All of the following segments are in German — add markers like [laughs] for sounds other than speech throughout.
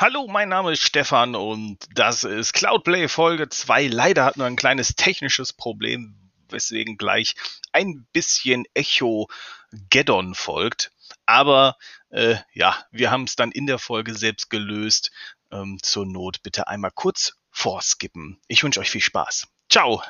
Hallo, mein Name ist Stefan und das ist Cloudplay Folge 2. Leider hatten wir ein kleines technisches Problem, weswegen gleich ein bisschen Echo Geddon folgt. Aber äh, ja, wir haben es dann in der Folge selbst gelöst. Ähm, zur Not bitte einmal kurz vorskippen. Ich wünsche euch viel Spaß. Ciao!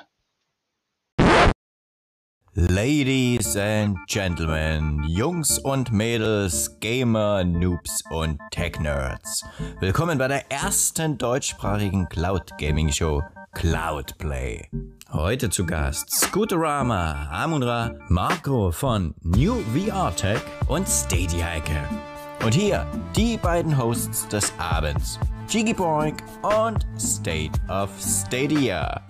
Ladies and Gentlemen, Jungs und Mädels, Gamer, Noobs und Tech-Nerds. Willkommen bei der ersten deutschsprachigen Cloud Gaming Show Cloudplay. Heute zu Gast Scooterama, Amunra, Marco von New VR Tech und Stadia Hacker. Und hier die beiden Hosts des Abends, Jiggy Boink und State of Stadia.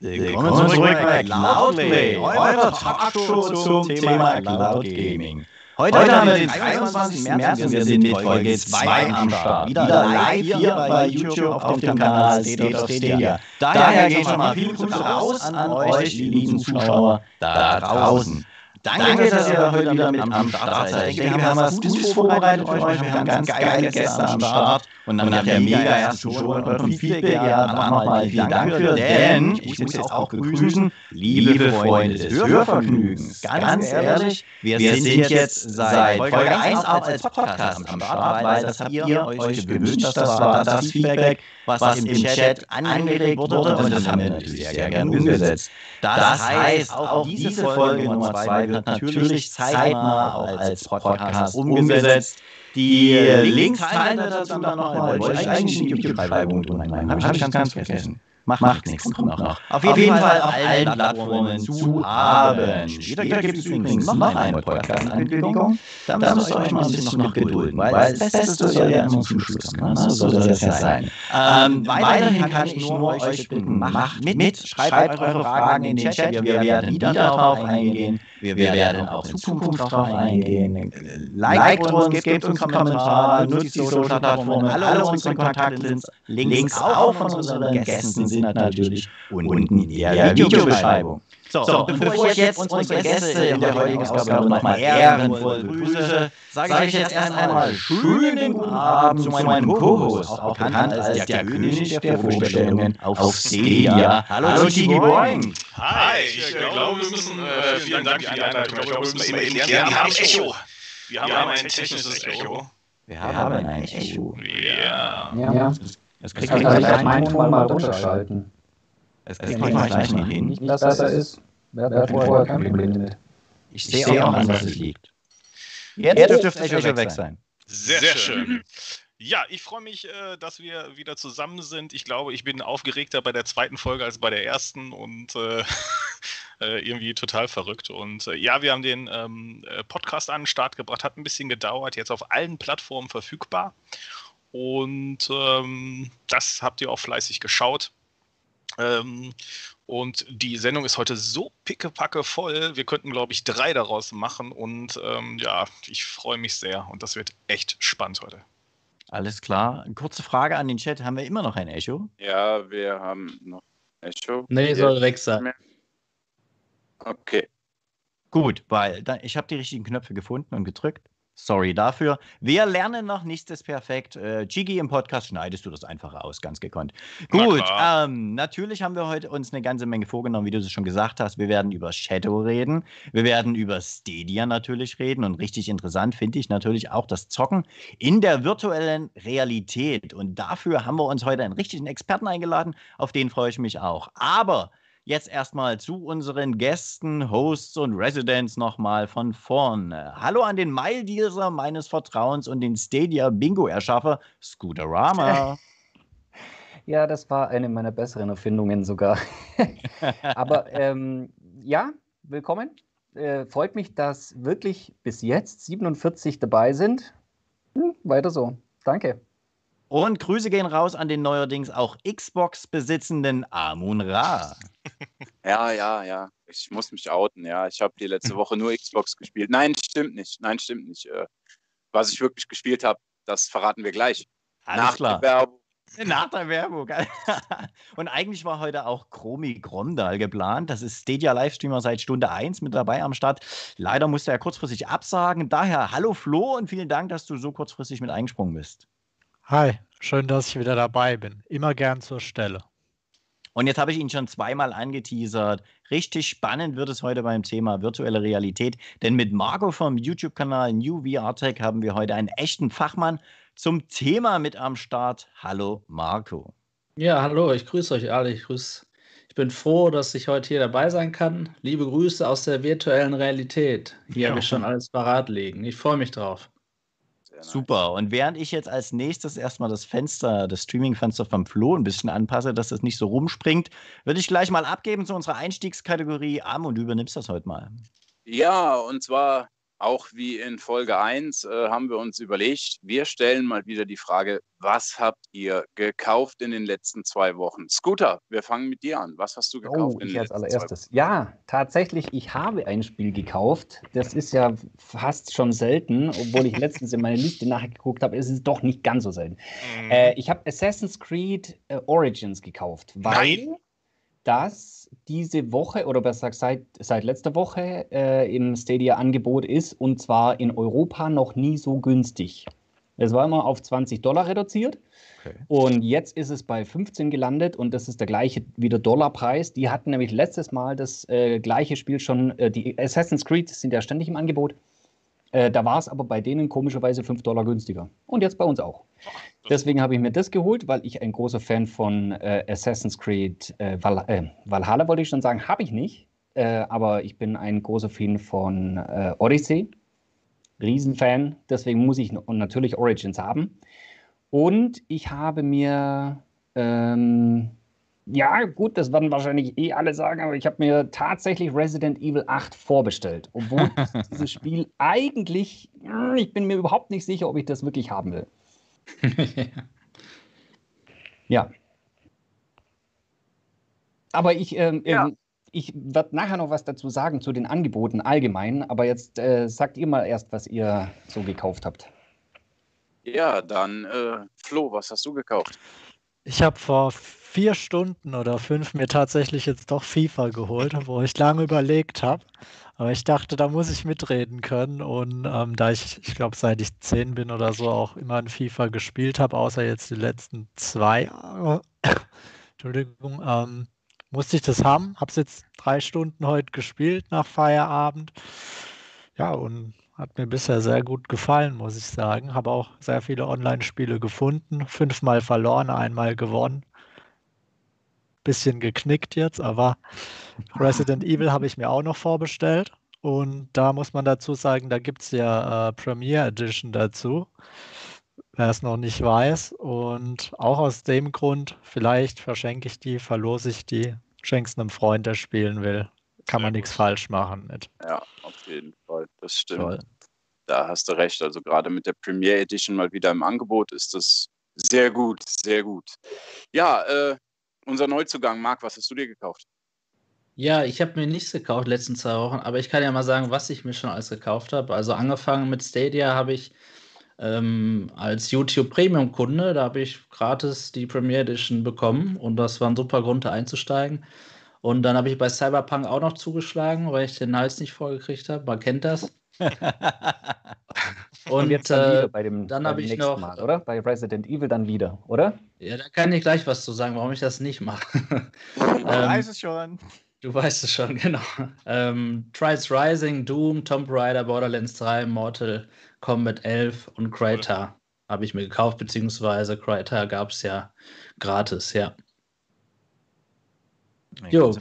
Willkommen zurück bei Cloudplay, eurer Talkshow zum Thema Cloud Gaming. Heute, Heute haben wir den 23. März und wir sind mit Folge 2 am Start. Wieder live hier bei YouTube auf dem Kanal State of Stadia. Daher geht schon mal viel Grüße raus an euch, lieben Zuschauer da draußen. Danke, Danke dass ihr heute wieder mit am Start seid. Ich denke, wir haben was Gutes vorbereitet für euch. Wir haben ganz geile Gäste am Start. Und nach der mega ersten Show und eurem Feedback, ja, nochmal vielen Dank für, denn ich muss jetzt auch begrüßen, liebe Freunde des Hörvergnügens. Ganz ehrlich, wir sind jetzt seit Folge 1 auch als Podcast am Start, weil das habt ihr euch gewünscht. Das war das Feedback, was im Chat angeregt wurde und das haben wir natürlich sehr gerne umgesetzt. Das heißt, auch diese Folge Nummer 2 wird natürlich zeitnah auch als Podcast umgesetzt. Die Links teilen wir dazu dann nochmal. Wollte ich eigentlich in die YouTube-Beschreibung tun. Habe ich ganz, ganz vergessen. Macht, macht nichts, kommt noch. noch. Auf jeden, auf jeden Fall, Fall auf allen Plattformen zu haben. Später gibt es übrigens noch eine Podcast-Ankündigung. Da müsst ihr euch mal ein bisschen noch gedulden, weil das Beste soll ja immer zum Schluss kommen. So soll das ja sein. Ähm, weiterhin kann ich nur euch bitten, macht mit, schreibt eure Fragen in den Chat. Wir werden wieder darauf eingehen. Wir werden auch in Zukunft darauf eingehen. Liked uns, gebt uns Kommentare, nutzt die Social-Plattformen. Alle unsere Kontaktlinks auch von unseren Gästen sind natürlich unten in der Videobeschreibung. So, so bevor, bevor ich jetzt unsere Gäste in der heutigen Ausgabe nochmal ehrenvoll begrüße, sage ich jetzt erst einmal schönen guten Abend zu meinem Co-Host, auch bekannt als der König der Vorstellungen auf Stadia. Hallo, Tigi Boing. Hi, ich glaube, wir müssen, äh, vielen Dank für die Einleitung. Ich glaube, wir müssen eben klären, wir haben Echo. Wir haben ein technisches Echo. Wir haben ein Echo. Ja. Ja. Das kriegt man gleich meinen Ton mal runterschalten. Das kriegt man gleich nicht hin. Nicht, dass das ist. Wer hat vorher kein Problem mit? Ich sehe auch an, was es liegt. Jetzt, Jetzt dürfte Echo weg sein. Sehr, Sehr schön. Ja, ich freue mich, äh, dass wir wieder zusammen sind. Ich glaube, ich bin aufgeregter bei der zweiten Folge als bei der ersten und äh, [laughs] äh irgendwie total verrückt. Und äh, ja, wir haben den ähm, äh, Podcast an den Start gebracht, hat ein bisschen gedauert, jetzt auf allen Plattformen verfügbar. Und ähm, das habt ihr auch fleißig geschaut. Ähm, und die Sendung ist heute so pickepacke voll. Wir könnten, glaube ich, drei daraus machen. Und ähm, ja, ich freue mich sehr. Und das wird echt spannend heute. Alles klar. Kurze Frage an den Chat. Haben wir immer noch ein Echo? Ja, wir haben noch ein Echo. Nee, soll weg sein. Okay. Gut, weil da, ich habe die richtigen Knöpfe gefunden und gedrückt. Sorry dafür. Wir lernen noch, nichts ist perfekt. Äh, Chigi im Podcast schneidest du das einfach aus, ganz gekonnt. Gut, ähm, natürlich haben wir heute uns eine ganze Menge vorgenommen, wie du es schon gesagt hast. Wir werden über Shadow reden. Wir werden über Stadia natürlich reden. Und richtig interessant finde ich natürlich auch das Zocken in der virtuellen Realität. Und dafür haben wir uns heute einen richtigen Experten eingeladen. Auf den freue ich mich auch. Aber Jetzt erstmal zu unseren Gästen, Hosts und Residents nochmal von vorne. Hallo an den Mile-Dealer meines Vertrauens und den Stadia-Bingo-Erschaffer Scooterama. [laughs] Ja, das war eine meiner besseren Erfindungen sogar. [laughs] Aber ähm, ja, willkommen. Äh, freut mich, dass wirklich bis jetzt 47 dabei sind. Hm, weiter so. Danke. Und Grüße gehen raus an den neuerdings auch Xbox besitzenden Amun Ra. Ja, ja, ja. Ich muss mich outen, ja. Ich habe die letzte Woche nur Xbox gespielt. Nein, stimmt nicht. Nein, stimmt nicht. Äh, was ich wirklich gespielt habe, das verraten wir gleich. Alles Nach klar. Der Werbung Nach der Werbung. [laughs] Und eigentlich war heute auch Chromi Gromdal geplant. Das ist Stadia-Livestreamer seit Stunde 1 mit dabei am Start. Leider musste er kurzfristig absagen. Daher hallo Flo und vielen Dank, dass du so kurzfristig mit eingesprungen bist. Hi, schön, dass ich wieder dabei bin. Immer gern zur Stelle. Und jetzt habe ich ihn schon zweimal angeteasert. Richtig spannend wird es heute beim Thema virtuelle Realität, denn mit Marco vom YouTube-Kanal New VR Tech haben wir heute einen echten Fachmann zum Thema mit am Start. Hallo Marco. Ja, hallo, ich grüße euch alle. Ich, grüße, ich bin froh, dass ich heute hier dabei sein kann. Liebe Grüße aus der virtuellen Realität. Hier ja. habe ich schon alles parat liegen. Ich freue mich drauf. Super. Und während ich jetzt als nächstes erstmal das Fenster, das Streaming-Fenster vom Flo ein bisschen anpasse, dass das nicht so rumspringt, würde ich gleich mal abgeben zu unserer Einstiegskategorie. Am und du übernimmst das heute mal. Ja, und zwar auch wie in Folge 1 äh, haben wir uns überlegt, wir stellen mal wieder die Frage, was habt ihr gekauft in den letzten zwei Wochen? Scooter, wir fangen mit dir an. Was hast du gekauft? Oh, ich als allererstes. Ja, tatsächlich, ich habe ein Spiel gekauft. Das ist ja fast schon selten, obwohl ich letztens in meine Liste nachgeguckt habe, ist es doch nicht ganz so selten. Mhm. Äh, ich habe Assassin's Creed äh, Origins gekauft, weil Nein. Das diese Woche oder besser gesagt seit, seit letzter Woche äh, im Stadia-Angebot ist und zwar in Europa noch nie so günstig. Es war immer auf 20 Dollar reduziert okay. und jetzt ist es bei 15 gelandet und das ist der gleiche wieder Dollarpreis. Die hatten nämlich letztes Mal das äh, gleiche Spiel schon, äh, die Assassin's Creed sind ja ständig im Angebot. Äh, da war es aber bei denen komischerweise 5 Dollar günstiger. Und jetzt bei uns auch. Deswegen habe ich mir das geholt, weil ich ein großer Fan von äh, Assassin's Creed äh, Val äh, Valhalla wollte ich schon sagen, habe ich nicht. Äh, aber ich bin ein großer Fan von äh, Odyssey. Riesenfan. Deswegen muss ich natürlich Origins haben. Und ich habe mir ähm, ja, gut, das werden wahrscheinlich eh alle sagen, aber ich habe mir tatsächlich Resident Evil 8 vorbestellt. Obwohl [laughs] dieses Spiel eigentlich, ich bin mir überhaupt nicht sicher, ob ich das wirklich haben will. [laughs] ja. Aber ich, ähm, ja. Ähm, ich werde nachher noch was dazu sagen zu den Angeboten allgemein, aber jetzt äh, sagt ihr mal erst, was ihr so gekauft habt. Ja, dann äh, Flo, was hast du gekauft? Ich habe vor vier Stunden oder fünf mir tatsächlich jetzt doch FIFA geholt, wo ich lange überlegt habe. Aber ich dachte, da muss ich mitreden können. Und ähm, da ich, ich glaube, seit ich zehn bin oder so auch immer in FIFA gespielt habe, außer jetzt die letzten zwei Jahre, [coughs] Entschuldigung, ähm, musste ich das haben. Habe es jetzt drei Stunden heute gespielt nach Feierabend. Ja, und hat mir bisher sehr gut gefallen, muss ich sagen. Habe auch sehr viele Online-Spiele gefunden. Fünfmal verloren, einmal gewonnen. Bisschen geknickt jetzt, aber Resident [laughs] Evil habe ich mir auch noch vorbestellt. Und da muss man dazu sagen, da gibt es ja äh, Premiere Edition dazu, wer es noch nicht weiß. Und auch aus dem Grund, vielleicht verschenke ich die, verlose ich die, schenke es einem Freund, der spielen will kann man nichts falsch machen mit. Ja, auf jeden Fall, das stimmt. Toll. Da hast du recht. Also gerade mit der Premiere Edition mal wieder im Angebot ist das sehr gut, sehr gut. Ja, äh, unser Neuzugang, Marc, was hast du dir gekauft? Ja, ich habe mir nichts gekauft letzten zwei Wochen, aber ich kann ja mal sagen, was ich mir schon alles gekauft habe. Also angefangen mit Stadia habe ich ähm, als YouTube Premium Kunde, da habe ich gratis die Premiere Edition bekommen und das war ein super Grund, da einzusteigen. Und dann habe ich bei Cyberpunk auch noch zugeschlagen, weil ich den Hals nicht vorgekriegt habe. Man kennt das. [laughs] und, jetzt dann, äh, bei dem, dann habe ich noch, Mal, oder? Bei Resident Evil dann wieder, oder? Ja, da kann ich gleich was zu sagen, warum ich das nicht mache. [laughs] ähm, weiß es schon. Du weißt es schon, [laughs] genau. Ähm, Trials Rising, Doom, Tomb Raider, Borderlands 3, Mortal Kombat 11 und Cryta habe ich mir gekauft, beziehungsweise Cryta gab es ja gratis, ja. Jo.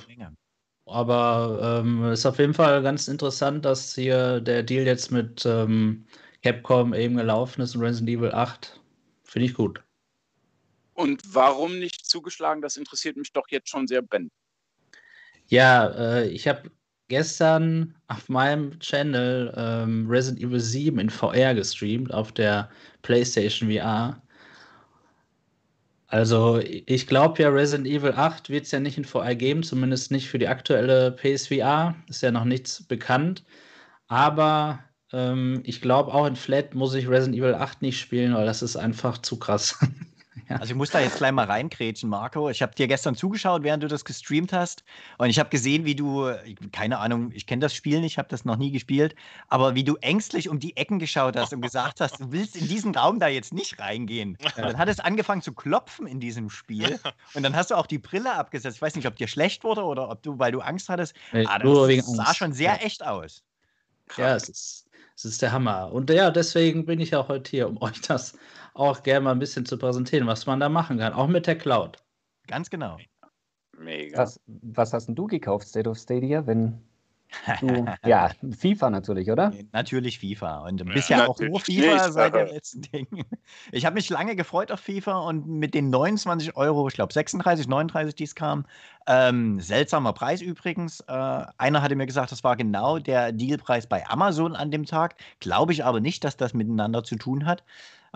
Aber ähm, ist auf jeden Fall ganz interessant, dass hier der Deal jetzt mit ähm, Capcom eben gelaufen ist und Resident Evil 8. Finde ich gut. Und warum nicht zugeschlagen? Das interessiert mich doch jetzt schon sehr brennend. Ja, äh, ich habe gestern auf meinem Channel ähm, Resident Evil 7 in VR gestreamt, auf der PlayStation VR. Also ich glaube ja, Resident Evil 8 wird es ja nicht in VR geben, zumindest nicht für die aktuelle PSVR. Ist ja noch nichts bekannt. Aber ähm, ich glaube auch in Flat muss ich Resident Evil 8 nicht spielen, weil das ist einfach zu krass. [laughs] [laughs] Also ich muss da jetzt gleich mal reinkrätschen, Marco. Ich habe dir gestern zugeschaut, während du das gestreamt hast. Und ich habe gesehen, wie du, keine Ahnung, ich kenne das Spiel nicht, habe das noch nie gespielt, aber wie du ängstlich um die Ecken geschaut hast und gesagt hast, du willst in diesen Raum da jetzt nicht reingehen. Und dann hat es angefangen zu klopfen in diesem Spiel. [laughs] Und dann hast du auch die Brille abgesetzt. Ich weiß nicht, ob dir schlecht wurde oder ob du, weil du Angst hattest. Ah, das sah schon sehr echt aus. Ja, es ist, es ist der Hammer. Und ja, deswegen bin ich auch heute hier, um [laughs] euch das auch gerne mal ein bisschen zu präsentieren, was man da machen kann, auch mit der Cloud. Ganz genau. Mega. Was, was hast denn du gekauft, State of Stadia, wenn du, ja, FIFA natürlich, oder? Natürlich FIFA. Und Ja, bisher auch nur FIFA nicht, seit dem letzten Ding. Ich habe mich lange gefreut auf FIFA und mit den 29 Euro, ich glaube 36, 39, die es kam, ähm, seltsamer Preis übrigens. Äh, einer hatte mir gesagt, das war genau der Dealpreis bei Amazon an dem Tag. Glaube ich aber nicht, dass das miteinander zu tun hat.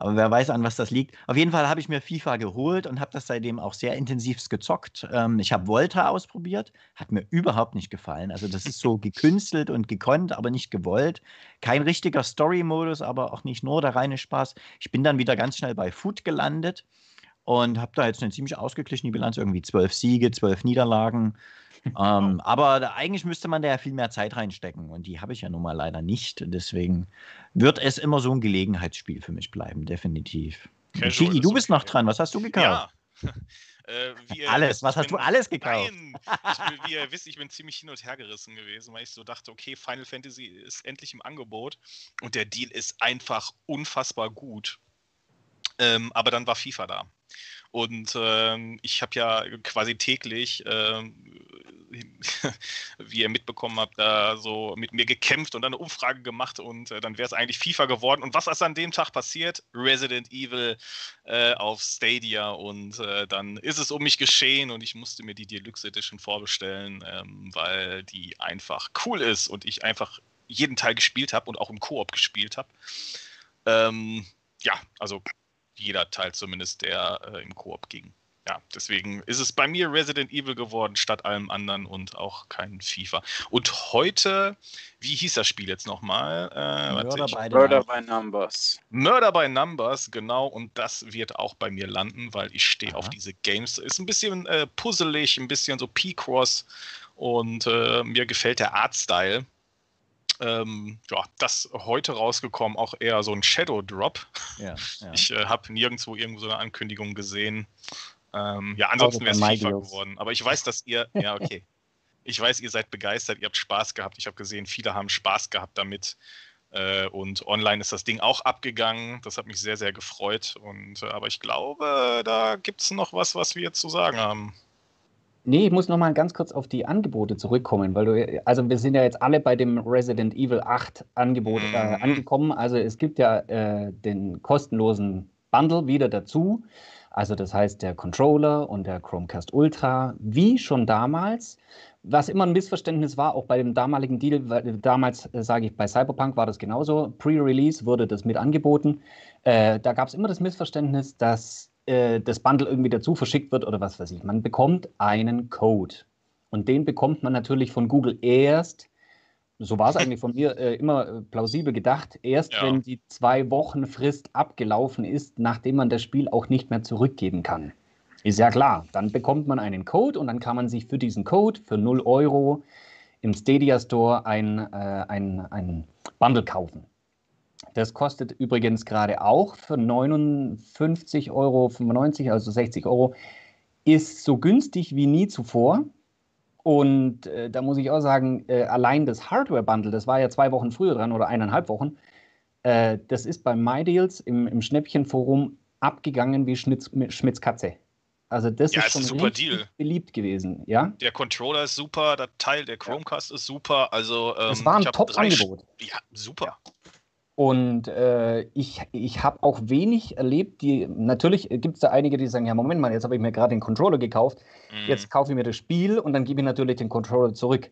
Aber wer weiß, an was das liegt. Auf jeden Fall habe ich mir FIFA geholt und habe das seitdem auch sehr intensiv gezockt. Ähm, ich habe Volta ausprobiert, hat mir überhaupt nicht gefallen. Also das ist so gekünstelt und gekonnt, aber nicht gewollt. Kein richtiger Story-Modus, aber auch nicht nur der reine Spaß. Ich bin dann wieder ganz schnell bei Food gelandet und habe da jetzt eine ziemlich ausgeglichene Bilanz, irgendwie zwölf Siege, zwölf Niederlagen. ähm, aber eigentlich müsste man da ja viel mehr Zeit reinstecken und die habe ich ja nun mal leider nicht. Deswegen wird es immer so ein Gelegenheitsspiel für mich bleiben, definitiv. Ist du bist okay. noch dran. Was hast du gekauft? Ja. [laughs] Äh, Alles. wisst, Was hast du bin- alles gekauft? Nein, ich, wie ihr wisst, ich bin ziemlich hin und her gerissen gewesen, weil ich so dachte, okay, Final Fantasy ist endlich im Angebot und der Deal ist einfach unfassbar gut. Ähm, aber dann war FIFA da. Und ähm, ich habe ja quasi täglich, ähm, [laughs] wie ihr mitbekommen habt, da so mit mir gekämpft und dann eine Umfrage gemacht und äh, dann wäre es eigentlich FIFA geworden. Und was ist an dem Tag passiert? Resident Evil äh, auf Stadia und äh, dann ist es um mich geschehen und ich musste mir die Deluxe Edition vorbestellen, ähm, weil die einfach cool ist und ich einfach jeden Teil gespielt habe und auch im Koop gespielt habe. Ähm, ja, also jeder Teil zumindest, der äh, im Koop ging. Ja, deswegen ist es bei mir Resident Evil geworden statt allem anderen und auch kein FIFA. Und heute, wie hieß das Spiel jetzt nochmal? Äh, Murder by Murder by Numbers. Murder by Numbers, genau, und das wird auch bei mir landen, weil ich stehe auf diese Games. Ist ein bisschen äh, puzzelig, ein bisschen so P-Cross und äh, mir gefällt der Artstyle. Ähm, ja, das heute rausgekommen, auch eher so ein Shadow Drop. Ja, ja. [laughs] Ich äh, habe nirgendwo irgendwo so eine Ankündigung gesehen. Ähm, ja, ansonsten wäre es FIFA MyDeals. geworden. Aber ich weiß, dass ihr, ja, okay. Ich weiß, ihr seid begeistert, ihr habt Spaß gehabt. Ich habe gesehen, viele haben Spaß gehabt damit. Äh, und online ist das Ding auch abgegangen. Das hat mich sehr, sehr gefreut. Und, äh, aber ich glaube, da gibt es noch was, was wir zu sagen haben. Nee, ich muss noch mal ganz kurz auf die Angebote zurückkommen, weil du, also wir sind ja jetzt alle bei dem Resident Evil 8 Angebot äh, Mhm. angekommen. Also es gibt ja äh, den kostenlosen Bundle wieder dazu. Also das heißt der Controller und der Chromecast Ultra, wie schon damals. Was immer ein Missverständnis war, auch bei dem damaligen Deal, weil damals äh, sage ich, bei Cyberpunk war das genauso. Pre-Release wurde das mit angeboten. Äh, da gab es immer das Missverständnis, dass äh, das Bundle irgendwie dazu verschickt wird oder was weiß ich. Man bekommt einen Code. Und den bekommt man natürlich von Google erst, so war es eigentlich von mir äh, immer äh, plausibel gedacht, erst Ja. wenn die zwei Wochen Frist abgelaufen ist, nachdem man das Spiel auch nicht mehr zurückgeben kann. Ist ja klar. Dann bekommt man einen Code und dann kann man sich für diesen Code für 0 Euro im Stadia Store ein, äh, ein, ein Bundle kaufen. Das kostet übrigens gerade auch für 59,95 Euro, also 60 Euro, ist so günstig wie nie zuvor. Und äh, da muss ich auch sagen, äh, allein das Hardware-Bundle, das war ja zwei Wochen früher dran oder eineinhalb Wochen, äh, das ist bei MyDeals im, im Schnäppchenforum abgegangen wie Schnitz, Schmitz Katze. Also das Ja, ist ist schon ein super Deal. beliebt gewesen, ja. Der Controller ist super, der Teil, der Chromecast ist super. Also, ähm, Es war ein Top-Angebot. Ja, super. Und äh, ich, ich habe auch wenig erlebt, die, natürlich gibt es da einige, die sagen, ja, Moment mal, jetzt habe ich mir gerade den Controller gekauft, Mhm. jetzt kaufe ich mir das Spiel und dann gebe ich natürlich den Controller zurück.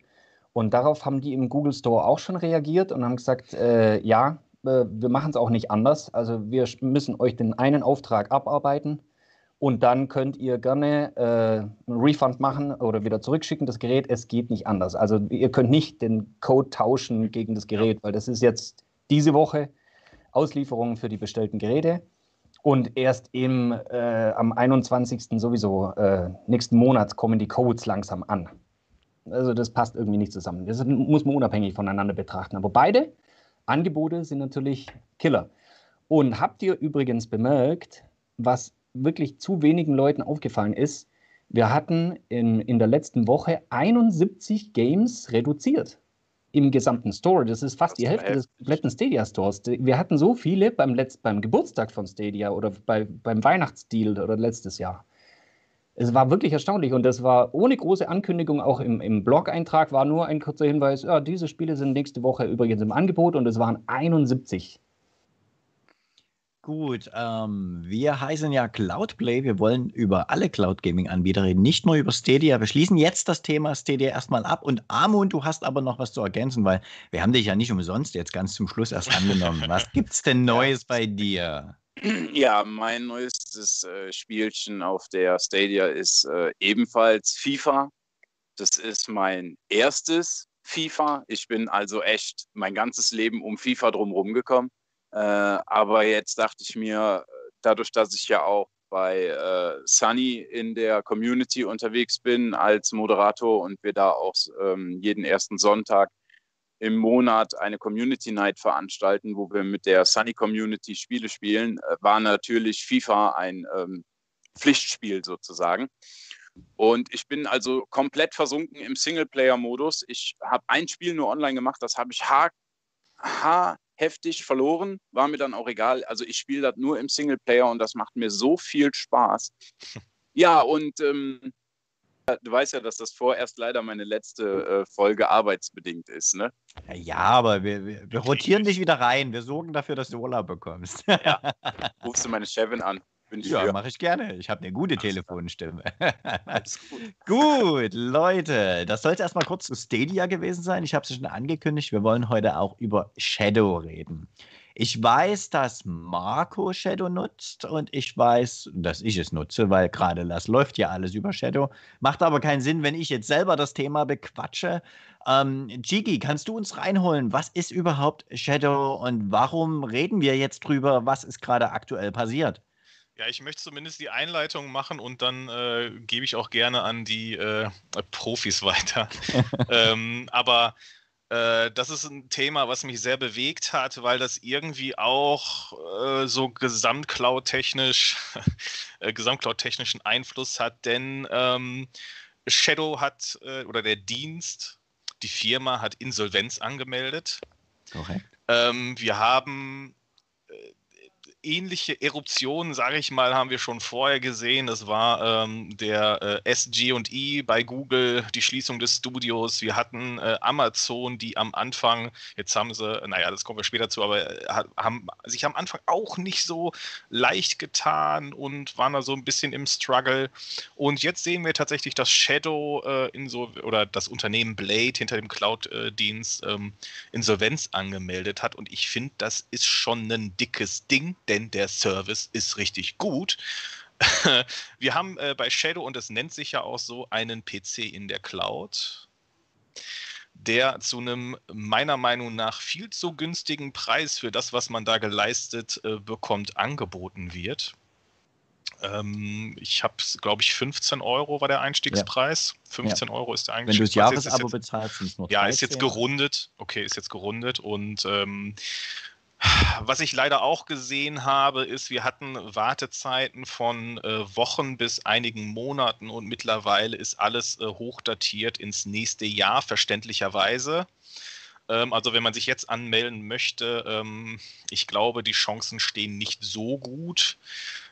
Und darauf haben die im Google Store auch schon reagiert und haben gesagt, äh, ja, äh, wir machen es auch nicht anders. Also wir müssen euch den einen Auftrag abarbeiten und dann könnt ihr gerne äh, einen Refund machen oder wieder zurückschicken, das Gerät. Es geht nicht anders. Also ihr könnt nicht den Code tauschen gegen das Gerät, weil das ist jetzt diese Woche Auslieferung für die bestellten Geräte. Und erst im, äh, am 21. sowieso, äh, nächsten Monat, kommen die Codes langsam an. Also das passt irgendwie nicht zusammen. Das muss man unabhängig voneinander betrachten. Aber beide Angebote sind natürlich Killer. Und habt ihr übrigens bemerkt, was wirklich zu wenigen Leuten aufgefallen ist? Wir hatten in, in der letzten Woche 71 Games reduziert im gesamten Store. Das ist fast das die Hälfte des kompletten Stadia Stores. Wir hatten so viele beim, Letz-, beim Geburtstag von Stadia oder bei, beim Weihnachtsdeal oder letztes Jahr. Es war wirklich erstaunlich und das war ohne große Ankündigung, auch im, im Blog-Eintrag war nur ein kurzer Hinweis, ja, diese Spiele sind nächste Woche übrigens im Angebot und es waren 71. Gut, ähm, wir heißen ja Cloudplay. Wir wollen über alle Cloud Gaming Anbieter reden, nicht nur über Stadia. Wir schließen jetzt das Thema Stadia erstmal ab. Und Amund, du hast aber noch was zu ergänzen, weil wir haben dich ja nicht umsonst jetzt ganz zum Schluss erst angenommen. was [laughs] gibt's denn Neues bei dir? Ja, mein neuestes äh, Spielchen auf der Stadia ist äh, ebenfalls FIFA. Das ist mein erstes FIFA. Ich bin also echt mein ganzes Leben um FIFA drumherum gekommen. Äh, aber jetzt dachte ich mir, dadurch, dass ich ja auch bei äh, Sunny in der Community unterwegs bin als Moderator und wir da auch ähm, jeden ersten Sonntag im Monat eine Community Night veranstalten, wo wir mit der Sunny Community Spiele spielen, äh, war natürlich FIFA ein ähm, Pflichtspiel sozusagen. Und ich bin also komplett versunken im Singleplayer-Modus. Ich habe ein Spiel nur online gemacht, das habe ich ha, ha heftig verloren, war mir dann auch egal. Also ich spiele das nur im Singleplayer und das macht mir so viel Spaß. [laughs] Ja, und ähm, du weißt ja, dass das vorerst leider meine letzte äh, Folge arbeitsbedingt ist, ne? Ja, aber wir, wir, wir rotieren dich wieder rein. Wir sorgen dafür, dass du Urlaub bekommst. ja. [laughs] Rufst du meine Chefin an. Ja, mache ich gerne. Ich habe eine gute Telefonstimme. gut. [laughs] gut, Leute, das sollte erstmal kurz zu Stadia gewesen sein. Ich habe es schon angekündigt. Wir wollen heute auch über Shadow reden. Ich weiß, dass Marco Shadow nutzt und ich weiß, dass ich es nutze, weil gerade das läuft ja alles über Shadow. Macht aber keinen Sinn, wenn ich jetzt selber das Thema bequatsche. Ähm, Jiggy, kannst du uns reinholen? Was ist überhaupt Shadow und warum reden wir jetzt drüber? Was ist gerade aktuell passiert? Ja, ich möchte zumindest die Einleitung machen und dann äh, gebe ich auch gerne an die äh, Profis [laughs] weiter. [laughs] ähm, aber äh, das ist ein Thema, was mich sehr bewegt hat, weil das irgendwie auch äh, so Gesamtcloud-technisch, [laughs] äh, Gesamtcloud-technischen Einfluss hat, denn ähm, Shadow hat äh, oder der Dienst, die Firma hat Insolvenz angemeldet. Korrekt. Ähm, wir haben ähnliche Eruptionen, sage ich mal, haben wir schon vorher gesehen. Das war ähm, der äh, SG&E bei Google, die Schließung des Studios. Wir hatten äh, Amazon, die am Anfang, jetzt haben sie, naja, das kommen wir später zu, aber äh, haben sich am Anfang auch nicht so leicht getan und waren da so ein bisschen im Struggle. Und jetzt sehen wir tatsächlich, dass Shadow äh, in so, oder das Unternehmen Blade hinter dem Cloud-Dienst ähm, Insolvenz angemeldet hat. Und ich finde, das ist schon ein dickes Ding denn der Service ist richtig gut. [laughs] Wir haben äh, bei Shadow, und es nennt sich ja auch so, einen PC in der Cloud, der zu einem meiner Meinung nach viel zu günstigen Preis für das, was man da geleistet äh, bekommt, angeboten wird. Ähm, ich habe, glaube ich, 15 Euro war der Einstiegspreis. Ja. 15 ja. Euro ist der Einstiegspreis. Wenn du das Jahresabo bezahlst, sind es nur 13. Ja, ist jetzt gerundet. Okay, ist jetzt gerundet. Und ähm, was ich leider auch gesehen habe, ist, wir hatten Wartezeiten von äh, Wochen bis einigen Monaten und mittlerweile ist alles äh, hochdatiert ins nächste Jahr, verständlicherweise. Ähm, also wenn man sich jetzt anmelden möchte, ähm, ich glaube, die Chancen stehen nicht so gut,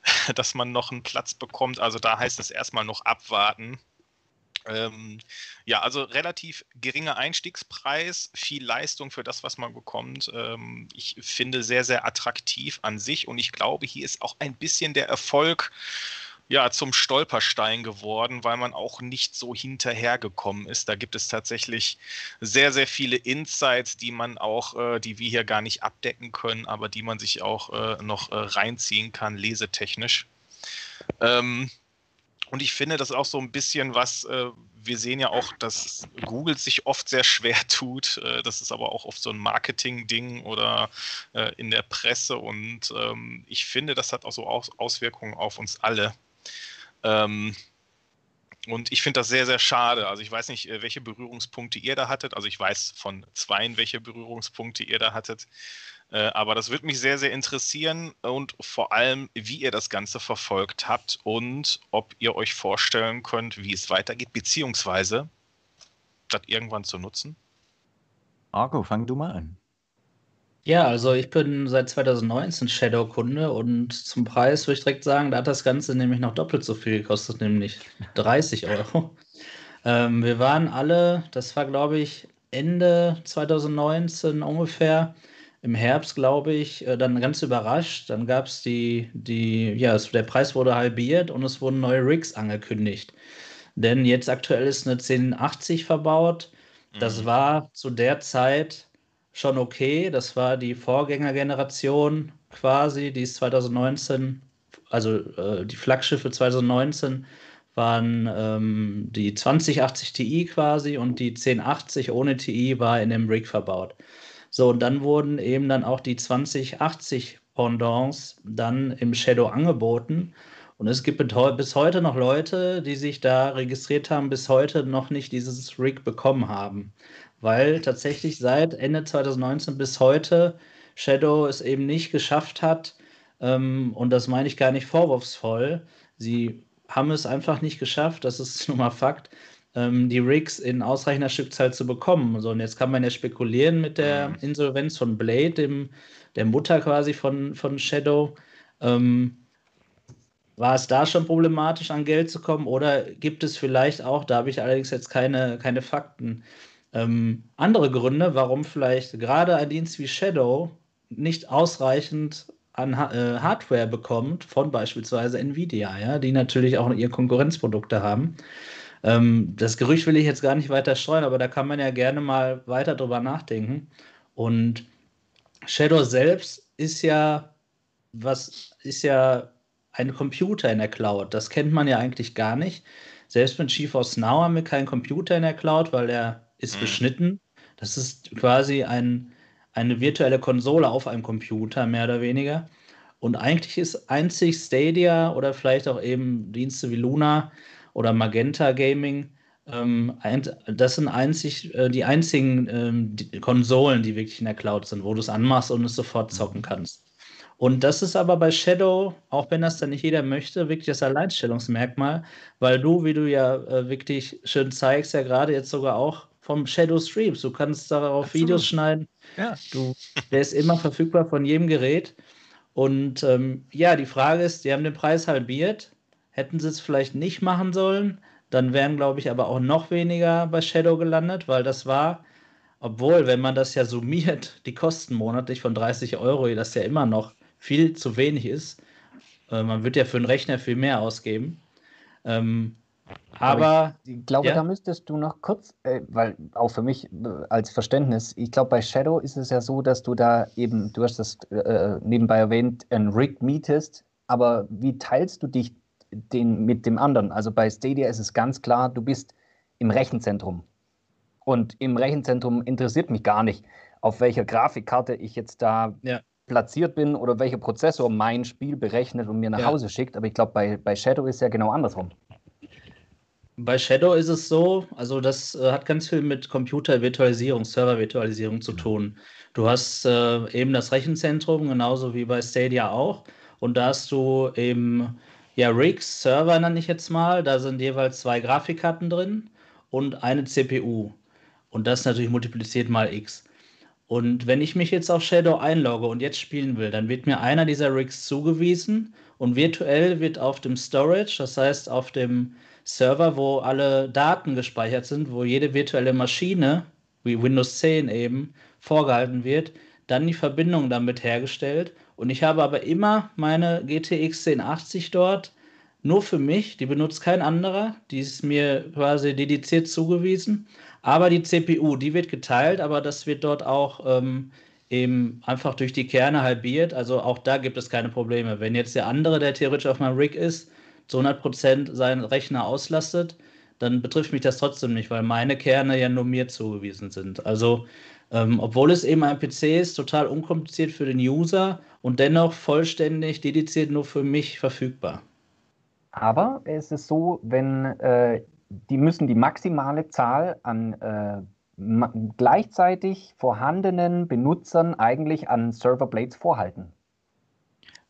[laughs] dass man noch einen Platz bekommt. Also da heißt es erstmal noch abwarten. Ähm, ja, also relativ geringer Einstiegspreis, viel Leistung für das, was man bekommt. Ähm, ich finde sehr, sehr attraktiv an sich und ich glaube, hier ist auch ein bisschen der Erfolg ja, zum Stolperstein geworden, weil man auch nicht so hinterhergekommen ist. Da gibt es tatsächlich sehr, sehr viele Insights, die man auch, äh, die wir hier gar nicht abdecken können, aber die man sich auch äh, noch äh, reinziehen kann, lesetechnisch. Ähm, und ich finde, das ist auch so ein bisschen was, äh, wir sehen ja auch, dass Google sich oft sehr schwer [laughs] tut. Äh, das ist aber auch oft so ein Marketing-Ding oder äh, in der Presse. Und ähm, ich finde, das hat auch so Aus Auswirkungen auf uns alle. Ähm, und ich finde das sehr, sehr schade. Also ich weiß nicht, äh, welche Berührungspunkte ihr da hattet. Also ich weiß von zweien, welche Berührungspunkte ihr da hattet. Äh, aber das würde mich sehr, sehr interessieren und vor allem, wie ihr das Ganze verfolgt habt und ob ihr euch vorstellen könnt, wie es weitergeht, beziehungsweise das irgendwann zu nutzen. Argo, fang du mal an. Ja, also ich bin seit 2019 Shadow-Kunde und zum Preis würde ich direkt sagen, da hat das Ganze nämlich noch doppelt so viel gekostet, nämlich [laughs] 30 Euro. ähm, wir waren alle, das war glaube ich Ende 2019 ungefähr, im Herbst, glaube ich, äh, dann ganz überrascht. Dann gab es die, die, ja, es, der Preis wurde halbiert und es wurden neue Rigs angekündigt. Denn jetzt aktuell ist eine 1080 verbaut. Das mhm. war zu der Zeit schon okay. Das war die Vorgängergeneration quasi, die ist 2019, also äh, die Flaggschiffe 2019 waren ähm, die 2080 Ti quasi und die 1080 ohne Ti war in dem Rig verbaut. So, und dann wurden eben dann auch die 2080 Pendants dann im Shadow angeboten. Und es gibt bis heute noch Leute, die sich da registriert haben, bis heute noch nicht dieses Rig bekommen haben. Weil tatsächlich seit Ende 2019 bis heute Shadow es eben nicht geschafft hat, ähm, und das meine ich gar nicht vorwurfsvoll, sie haben es einfach nicht geschafft, das ist [laughs] nun mal Fakt, ähm, die Rigs in ausreichender Stückzahl zu bekommen. So, und jetzt kann man ja spekulieren mit der mhm. Insolvenz von Blade, dem, der Mutter quasi von, von Shadow. Ähm, war es da schon problematisch, an Geld zu kommen? Oder gibt es vielleicht auch, da habe ich allerdings jetzt keine, keine Fakten, ähm, andere Gründe, warum vielleicht gerade ein Dienst wie Shadow nicht ausreichend an äh, Hardware bekommt, von beispielsweise Nvidia, ja, die natürlich auch ihre Konkurrenzprodukte haben. Ähm, das Gerücht will ich jetzt gar nicht weiter streuen, aber da kann man ja gerne mal weiter drüber nachdenken. Und Shadow selbst ist ja was ist ja ein Computer in der Cloud. Das kennt man ja eigentlich gar nicht. Selbst mit GeForce Now haben wir keinen Computer in der Cloud, weil der ist mhm. beschnitten. Das ist quasi ein, eine virtuelle Konsole auf einem Computer, mehr oder weniger. Und eigentlich ist einzig Stadia oder vielleicht auch eben Dienste wie Luna oder Magenta Gaming. Ähm, das sind einzig, äh, die einzigen ähm, Konsolen, die wirklich in der Cloud sind, wo du es anmachst und es sofort zocken kannst. Und das ist aber bei Shadow, auch wenn das dann nicht jeder möchte, wirklich das Alleinstellungsmerkmal, weil du, wie du ja äh, wirklich schön zeigst, ja gerade jetzt sogar auch vom Shadow Streams. Du kannst darauf Absolut. Videos schneiden. Ja. Du, der ist immer verfügbar von jedem Gerät. Und ähm, ja, die Frage ist, die haben den Preis halbiert. Hätten sie es vielleicht nicht machen sollen, dann wären, glaube ich, aber auch noch weniger bei Shadow gelandet, weil das war, obwohl, wenn man das ja summiert, die Kosten monatlich von 30 Euro, das ja immer noch viel zu wenig ist. Äh, man wird ja für einen Rechner viel mehr ausgeben. Ähm, aber ich glaube, ja. da müsstest du noch kurz, äh, weil auch für mich äh, als Verständnis, ich glaube, bei Shadow ist es ja so, dass du da eben, du hast das äh, nebenbei erwähnt, ein Rig mietest, aber wie teilst du dich den, mit dem anderen. Also bei Stadia ist es ganz klar, du bist im Rechenzentrum. Und im Rechenzentrum interessiert mich gar nicht, auf welcher Grafikkarte ich jetzt da ja. platziert bin oder welcher Prozessor mein Spiel berechnet und mir nach ja. Hause schickt. Aber ich glaube, bei, bei Shadow ist es ja genau andersrum. Bei Shadow ist es so, also das äh, hat ganz viel mit Computervirtualisierung, Servervirtualisierung zu tun. Du hast äh, eben das Rechenzentrum, genauso wie bei Stadia auch. Und da hast du eben ja, Rigs, Server nenne ich jetzt mal. Da sind jeweils zwei Grafikkarten drin und eine CPU. Und das natürlich multipliziert mal x. Und wenn ich mich jetzt auf Shadow einlogge und jetzt spielen will, dann wird mir einer dieser Rigs zugewiesen und virtuell wird auf dem Storage, das heißt auf dem Server, wo alle Daten gespeichert sind, wo jede virtuelle Maschine, wie Windows 10 eben, vorgehalten wird, dann die Verbindung damit hergestellt und ich habe aber immer meine GTX 1080 dort, nur für mich, die benutzt kein anderer, die ist mir quasi dediziert zugewiesen. Aber die CPU, die wird geteilt, aber das wird dort auch ähm, eben einfach durch die Kerne halbiert. Also auch da gibt es keine Probleme. Wenn jetzt der andere, der theoretisch auf meinem Rig ist, zu 100% seinen Rechner auslastet, dann betrifft mich das trotzdem nicht, weil meine Kerne ja nur mir zugewiesen sind. Also, ähm, obwohl es eben ein PC ist, total unkompliziert für den User und dennoch vollständig dediziert nur für mich verfügbar. Aber es ist so, wenn äh, die müssen die maximale Zahl an äh, gleichzeitig vorhandenen Benutzern eigentlich an Server Blades vorhalten.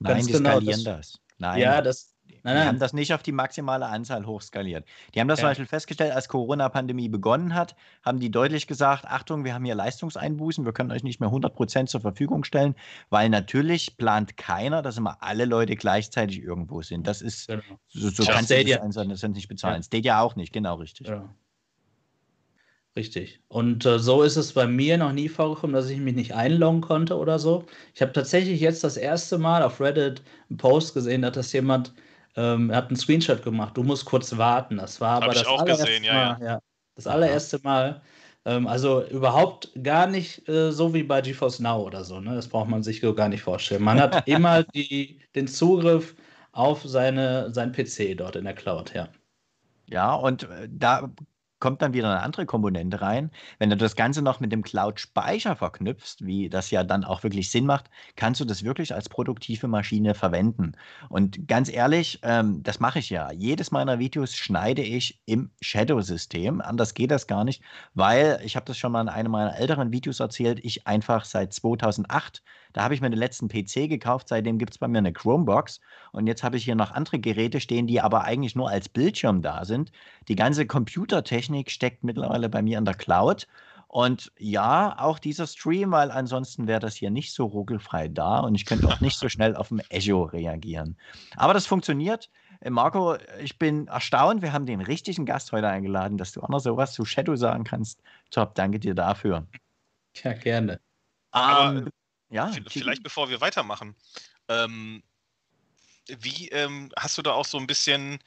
Nein, Ganz die genau, skalieren das- das. Nein, Ja, das. Die haben das nicht auf die maximale Anzahl hochskaliert. Die haben das zum Ja. Beispiel festgestellt, als Corona-Pandemie begonnen hat, haben die deutlich gesagt, Achtung, wir haben hier Leistungseinbußen, wir können euch nicht mehr 100% zur Verfügung stellen, weil natürlich plant keiner, dass immer alle Leute gleichzeitig irgendwo sind. Das ist, Genau. so, so Ja, kannst du Stadia. das Internet nicht bezahlen. Ja. Stadia auch nicht, genau richtig. Ja. Richtig. Und äh, so ist es bei mir noch nie vorgekommen, dass ich mich nicht einloggen konnte oder so. Ich habe tatsächlich jetzt das erste Mal auf Reddit einen Post gesehen, da hat das jemand, ähm, er hat einen Screenshot gemacht. Du musst kurz warten. Das war Hab aber ich das auch allererste gesehen, ja, Mal. Ja. Das allererste Mal. Ähm, also überhaupt gar nicht äh, so wie bei GeForce Now oder so. Ne? Das braucht man sich so gar nicht vorstellen. Man hat [laughs] immer die, den Zugriff auf seine, sein PC dort in der Cloud, ja. Ja, und äh, da kommt dann wieder eine andere Komponente rein. Wenn du das Ganze noch mit dem Cloud-Speicher verknüpfst, wie das ja dann auch wirklich Sinn macht, kannst du das wirklich als produktive Maschine verwenden. Und ganz ehrlich, ähm, das mache ich ja. Jedes meiner Videos schneide ich im Shadow-System. Anders geht das gar nicht, weil ich habe das schon mal in einem meiner älteren Videos erzählt, ich einfach seit 2008 da habe ich mir den letzten PC gekauft, seitdem gibt es bei mir eine Chromebox und jetzt habe ich hier noch andere Geräte stehen, die aber eigentlich nur als Bildschirm da sind. Die ganze Computertechnik steckt mittlerweile bei mir in der Cloud. Und ja, auch dieser Stream, weil ansonsten wäre das hier nicht so ruckelfrei da und ich könnte auch nicht so schnell auf dem Echo reagieren. Aber das funktioniert. Äh, Marco, ich bin erstaunt. Wir haben den richtigen Gast heute eingeladen, dass du auch noch sowas zu Shadow sagen kannst. Top, danke dir dafür. Ja, gerne. Ähm, ja, Vielleicht bevor wir weitermachen. Ähm, wie ähm, hast du da auch so ein bisschen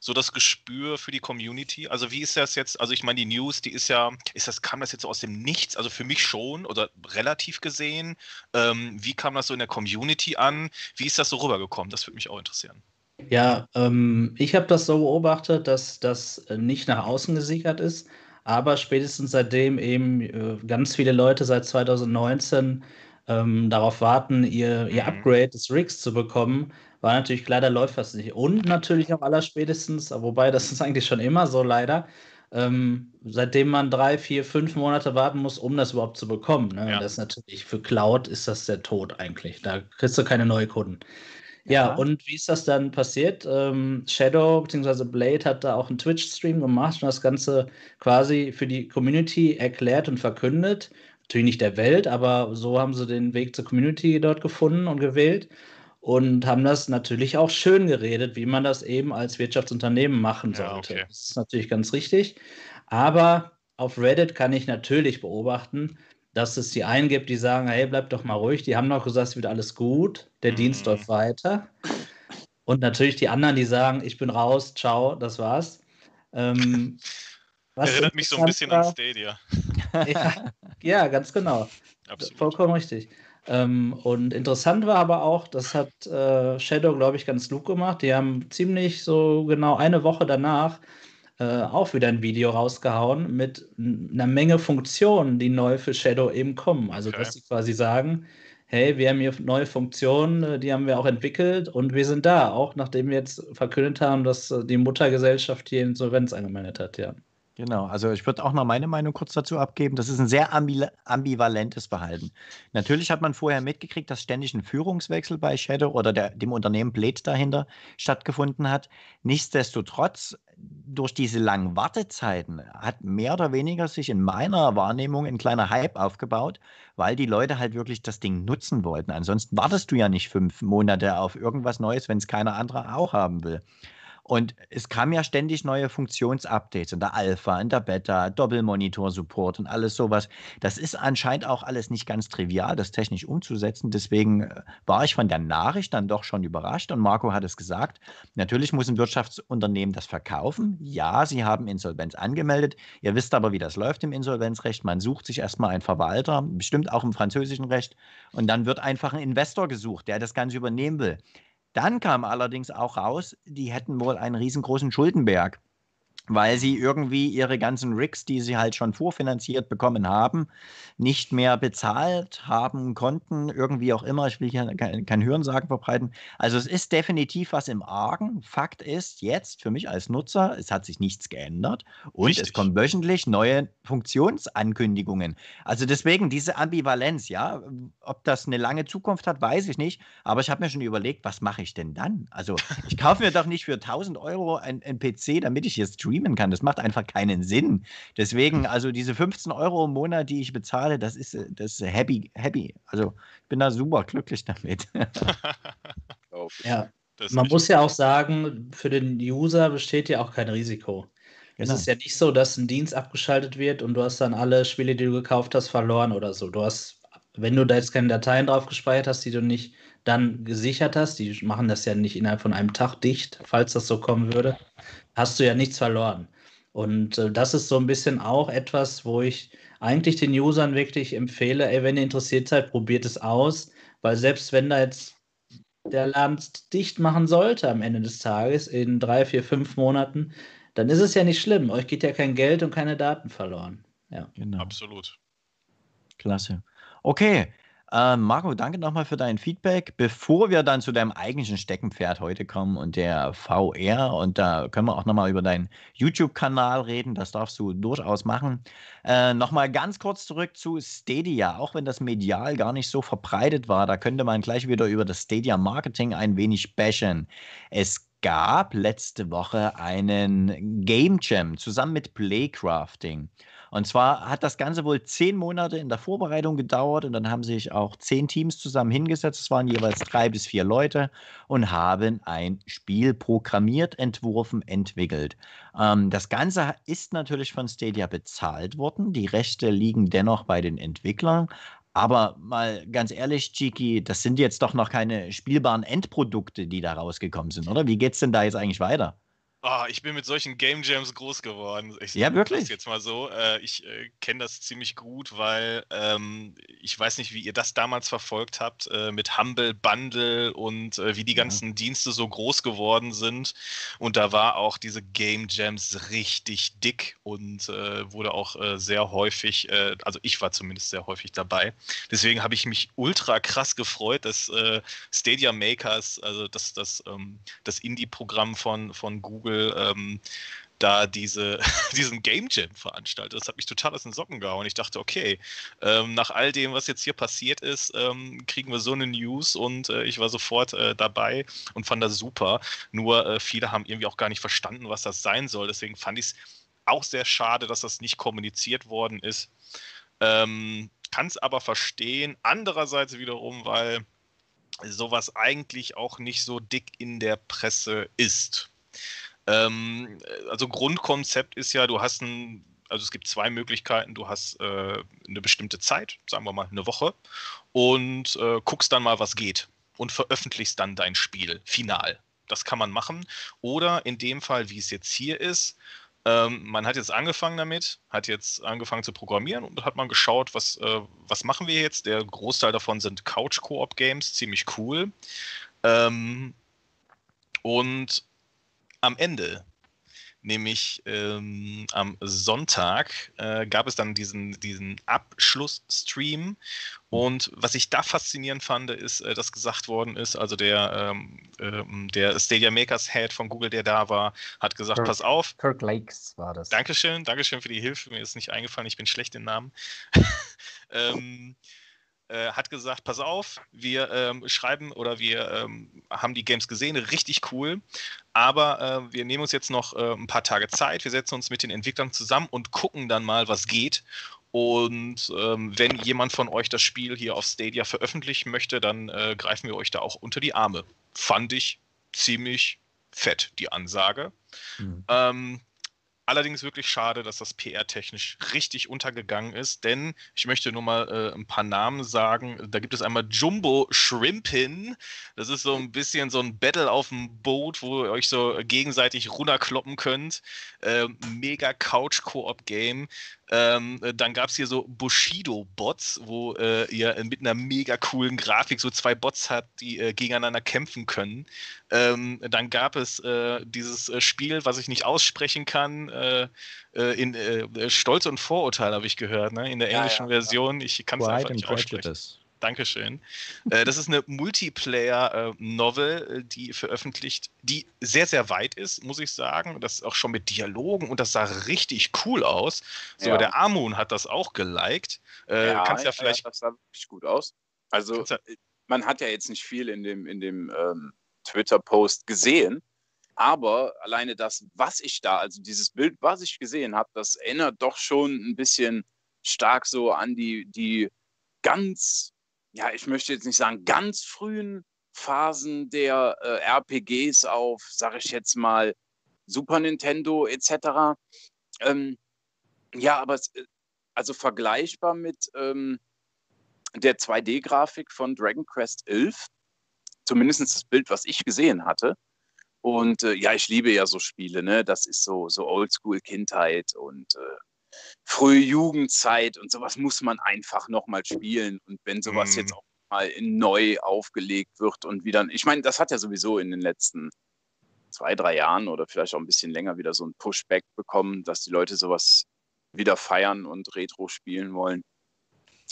so das Gespür für die Community? Also wie ist das jetzt? Also ich meine, die News, die ist ja, ist das, kam das jetzt so aus dem Nichts? Also für mich schon oder relativ gesehen. Ähm, wie kam das so in der Community an? Wie ist das so rübergekommen? Das würde mich auch interessieren. Ja, ähm, ich habe das so beobachtet, dass das äh, nicht nach außen gesickert ist, aber spätestens seitdem eben äh, ganz viele Leute seit 2019 ähm, darauf warten, ihr, ihr Mhm. Upgrade des Rigs zu bekommen, war natürlich klar, da läuft was nicht. Und natürlich auch allerspätestens, wobei das ist eigentlich schon immer so leider, ähm, seitdem man drei, vier, fünf Monate warten muss, um das überhaupt zu bekommen. Ne? Ja. Das ist natürlich für Cloud ist das der Tod eigentlich. Da kriegst du keine neuen Kunden. Ja, Ja. und wie ist das dann passiert? Ähm, Shadow bzw. Blade hat da auch einen Twitch-Stream gemacht und das Ganze quasi für die Community erklärt und verkündet. Natürlich nicht der Welt, aber so haben sie den Weg zur Community dort gefunden und gewählt und haben das natürlich auch schön geredet, wie man das eben als Wirtschaftsunternehmen machen Ja, sollte. okay. Das ist natürlich ganz richtig. Aber auf Reddit kann ich natürlich beobachten, dass es die einen gibt, die sagen, hey, bleib doch mal ruhig, die haben doch gesagt, es wird alles gut, der Mhm. Dienst läuft weiter. Und natürlich die anderen, die sagen, ich bin raus, ciao, das war's. Ähm, Erinnert mich so ein bisschen an Stadia. [laughs] ja, ja, ganz genau. Absolut. Vollkommen richtig. Ähm, und interessant war aber auch, das hat äh, Shadow, glaube ich, ganz klug gemacht. Die haben ziemlich so genau eine Woche danach äh, auch wieder ein Video rausgehauen mit einer Menge Funktionen, die neu für Shadow eben kommen. Also, Okay. dass sie quasi sagen, hey, wir haben hier neue Funktionen, äh, die haben wir auch entwickelt und wir sind da, auch nachdem wir jetzt verkündet haben, dass äh, die Muttergesellschaft hier Insolvenz angemeldet hat, ja. Genau, also ich würde auch noch meine Meinung kurz dazu abgeben. Das ist ein sehr ambi ambivalentes Verhalten. Natürlich hat man vorher mitgekriegt, dass ständig ein Führungswechsel bei Shadow oder der, dem Unternehmen Blade dahinter stattgefunden hat. Nichtsdestotrotz, durch diese langen Wartezeiten hat mehr oder weniger sich in meiner Wahrnehmung ein kleiner Hype aufgebaut, weil die Leute halt wirklich das Ding nutzen wollten. Ansonsten wartest du ja nicht fünf Monate auf irgendwas Neues, wenn es keiner andere auch haben will. Und es kamen ja ständig neue Funktionsupdates in der Alpha, in der Beta, Doppelmonitor-Support und alles sowas. Das ist anscheinend auch alles nicht ganz trivial, das technisch umzusetzen. Deswegen äh, war ich von der Nachricht dann doch schon überrascht. Und Marco hat es gesagt, natürlich muss ein Wirtschaftsunternehmen das verkaufen. Ja, sie haben Insolvenz angemeldet. Ihr wisst aber, wie das läuft im Insolvenzrecht. Man sucht sich erstmal einen Verwalter, bestimmt auch im französischen Recht. Und dann wird einfach ein Investor gesucht, der das Ganze übernehmen will. Dann kam allerdings auch raus, die hätten wohl einen riesengroßen Schuldenberg. Weil sie irgendwie ihre ganzen Rigs, die sie halt schon vorfinanziert bekommen haben, nicht mehr bezahlt haben konnten, irgendwie auch immer. Ich will hier kein, kein Hörensagen verbreiten. Also es ist definitiv was im Argen. Fakt ist jetzt für mich als Nutzer, es hat sich nichts geändert und Richtig. es kommen wöchentlich neue Funktionsankündigungen. Also deswegen diese Ambivalenz, ja, ob das eine lange Zukunft hat, weiß ich nicht. Aber ich habe mir schon überlegt, was mache ich denn dann? Also ich kaufe mir doch nicht für 1000 Euro ein, ein PC, damit ich hier streamen kann. Das macht einfach keinen Sinn. Deswegen, also diese 15 Euro im Monat, die ich bezahle, das ist, äh, das ist happy, happy. Also ich bin da super glücklich damit. [laughs] Ja, man muss ja auch sagen, für den User besteht ja auch kein Risiko. Genau. Es ist ja nicht so, dass ein Dienst abgeschaltet wird und du hast dann alle Spiele, die du gekauft hast, verloren oder so. Du hast, wenn du da jetzt keine Dateien drauf gespeichert hast, die du nicht dann gesichert hast, die machen das ja nicht innerhalb von einem Tag dicht, falls das so kommen würde, hast du ja nichts verloren. Und äh, das ist so ein bisschen auch etwas, wo ich eigentlich den Usern wirklich empfehle, ey, wenn ihr interessiert seid, probiert es aus, weil selbst wenn da jetzt der Laden dicht machen sollte am Ende des Tages in drei, vier, fünf Monaten, dann ist es ja nicht schlimm. Euch geht ja kein Geld und keine Daten verloren. Ja. genau. Absolut. Klasse. Okay. Äh, Marco, danke nochmal für dein Feedback. Bevor wir dann zu deinem eigentlichen Steckenpferd heute kommen und der VR, und da können wir auch nochmal über deinen YouTube-Kanal reden, das darfst du durchaus machen. Äh, nochmal ganz kurz zurück zu Stadia, auch wenn das medial gar nicht so verbreitet war, da könnte man gleich wieder über das Stadia-Marketing ein wenig bashen. Es gab letzte Woche einen Game Jam zusammen mit Playcrafting. Und zwar hat das Ganze wohl zehn Monate in der Vorbereitung gedauert und dann haben sich auch zehn Teams zusammen hingesetzt. Es waren jeweils drei bis vier Leute und haben ein Spiel programmiert, entworfen, entwickelt. Ähm, das Ganze ist natürlich von Stadia bezahlt worden. Die Rechte liegen dennoch bei den Entwicklern. Aber mal ganz ehrlich, Chiki, das sind jetzt doch noch keine spielbaren Endprodukte, die da rausgekommen sind, oder? Wie geht's denn da jetzt eigentlich weiter? Ah, ich bin mit solchen Game Jams groß geworden. Ich Ja, wirklich? das jetzt mal so. Äh, ich äh, kenne das ziemlich gut, weil ähm, ich weiß nicht, wie ihr das damals verfolgt habt äh, mit Humble Bundle und äh, wie die Ja. ganzen Dienste so groß geworden sind. Und da war auch diese Game Jams richtig dick und wurde auch sehr häufig, also ich war zumindest sehr häufig dabei. Deswegen habe ich mich ultra krass gefreut, dass Stadia Makers, also das, das, ähm, das Indie-Programm von, von Google, ähm, da diese, [laughs] diesen Game Jam veranstaltet. Das hat mich total aus den Socken gehauen. Ich dachte, okay, ähm, nach all dem, was jetzt hier passiert ist, ähm, kriegen wir so eine News und äh, ich war sofort äh, dabei und fand das super. Nur äh, viele haben irgendwie auch gar nicht verstanden, was das sein soll. Deswegen fand ich es auch sehr schade, dass das nicht kommuniziert worden ist. Ähm, Kann es aber verstehen. Andererseits wiederum, weil sowas eigentlich auch nicht so dick in der Presse ist. Ähm, also Grundkonzept ist ja, du hast ein, also es gibt zwei Möglichkeiten. Du hast äh, eine bestimmte Zeit, sagen wir mal eine Woche, und äh, guckst dann mal, was geht und veröffentlichst dann dein Spiel final. Das kann man machen. Oder in dem Fall, wie es jetzt hier ist, ähm, man hat jetzt angefangen damit, hat jetzt angefangen zu programmieren und hat man geschaut, was, äh, was machen wir jetzt. Der Großteil davon sind Couch-Koop-Games, ziemlich cool. Ähm, und am Ende, nämlich ähm, am Sonntag, äh, gab es dann diesen, diesen Abschlussstream. Und was ich da faszinierend fand, ist, äh, dass gesagt worden ist, also der, ähm, ähm, der Stadia Makers Head von Google, der da war, hat gesagt, Kirk. pass auf, Kirk Lakes war das. Dankeschön, Dankeschön für die Hilfe. Mir ist nicht eingefallen, ich bin schlecht im Namen. [laughs] ähm, äh, hat gesagt, pass auf, wir ähm, schreiben oder wir ähm, haben die Games gesehen, richtig cool, aber äh, wir nehmen uns jetzt noch äh, ein paar Tage Zeit, wir setzen uns mit den Entwicklern zusammen und gucken dann mal, was geht. Und ähm, wenn jemand von euch das Spiel hier auf Stadia veröffentlichen möchte, dann äh, greifen wir euch da auch unter die Arme. Fand ich ziemlich fett, die Ansage. Mhm. Allerdings wirklich schade, dass das PR-technisch richtig untergegangen ist, denn ich möchte nur mal äh, ein paar Namen sagen. Da gibt es einmal Jumbo Shrimpin. Das ist so ein bisschen so ein Battle auf dem Boot, wo ihr euch so gegenseitig runterkloppen könnt. Ähm, mega Couch-Koop-Game. Ähm, äh, dann gab es hier so Bushido-Bots, wo äh, ihr mit einer mega coolen Grafik so zwei Bots habt, die äh, gegeneinander kämpfen können. Ähm, dann gab es äh, dieses äh, Spiel, was ich nicht aussprechen kann, äh, in Stolz und Vorurteil, habe ich gehört, ne? in der englischen ja, Version. Ich kann es einfach nicht aussprechen. Dankeschön. Äh, das ist eine Multiplayer-Novel, äh, die veröffentlicht, die sehr, sehr weit ist, muss ich sagen. Das ist auch schon mit Dialogen und das sah richtig cool aus. So, ja. der Amun hat das auch geliked. Äh, ja, kannst ja vielleicht. Ja, das sah wirklich gut aus. Also, ja... man hat ja jetzt nicht viel in dem, in dem ähm, Twitter-Post gesehen. Aber alleine das, was ich da, also dieses Bild, was ich gesehen habe, das erinnert doch schon ein bisschen stark so an die, die ganz ja, ich möchte jetzt nicht sagen, ganz frühen Phasen der äh, RPGs auf, sage ich jetzt mal, Super Nintendo etc. Ähm, ja, aber es, äh, also vergleichbar mit ähm, der 2D-Grafik von Dragon Quest 11, zumindest das Bild, was ich gesehen hatte. Und äh, ja, ich liebe ja so Spiele, ne? Das ist so, so Oldschool-Kindheit und äh, frühe Jugendzeit und sowas muss man einfach nochmal spielen. Und wenn sowas mm. jetzt auch mal neu aufgelegt wird und wieder, ich meine, das hat ja sowieso in den letzten zwei, drei Jahren oder vielleicht auch ein bisschen länger wieder so ein Pushback bekommen, dass die Leute sowas wieder feiern und Retro spielen wollen.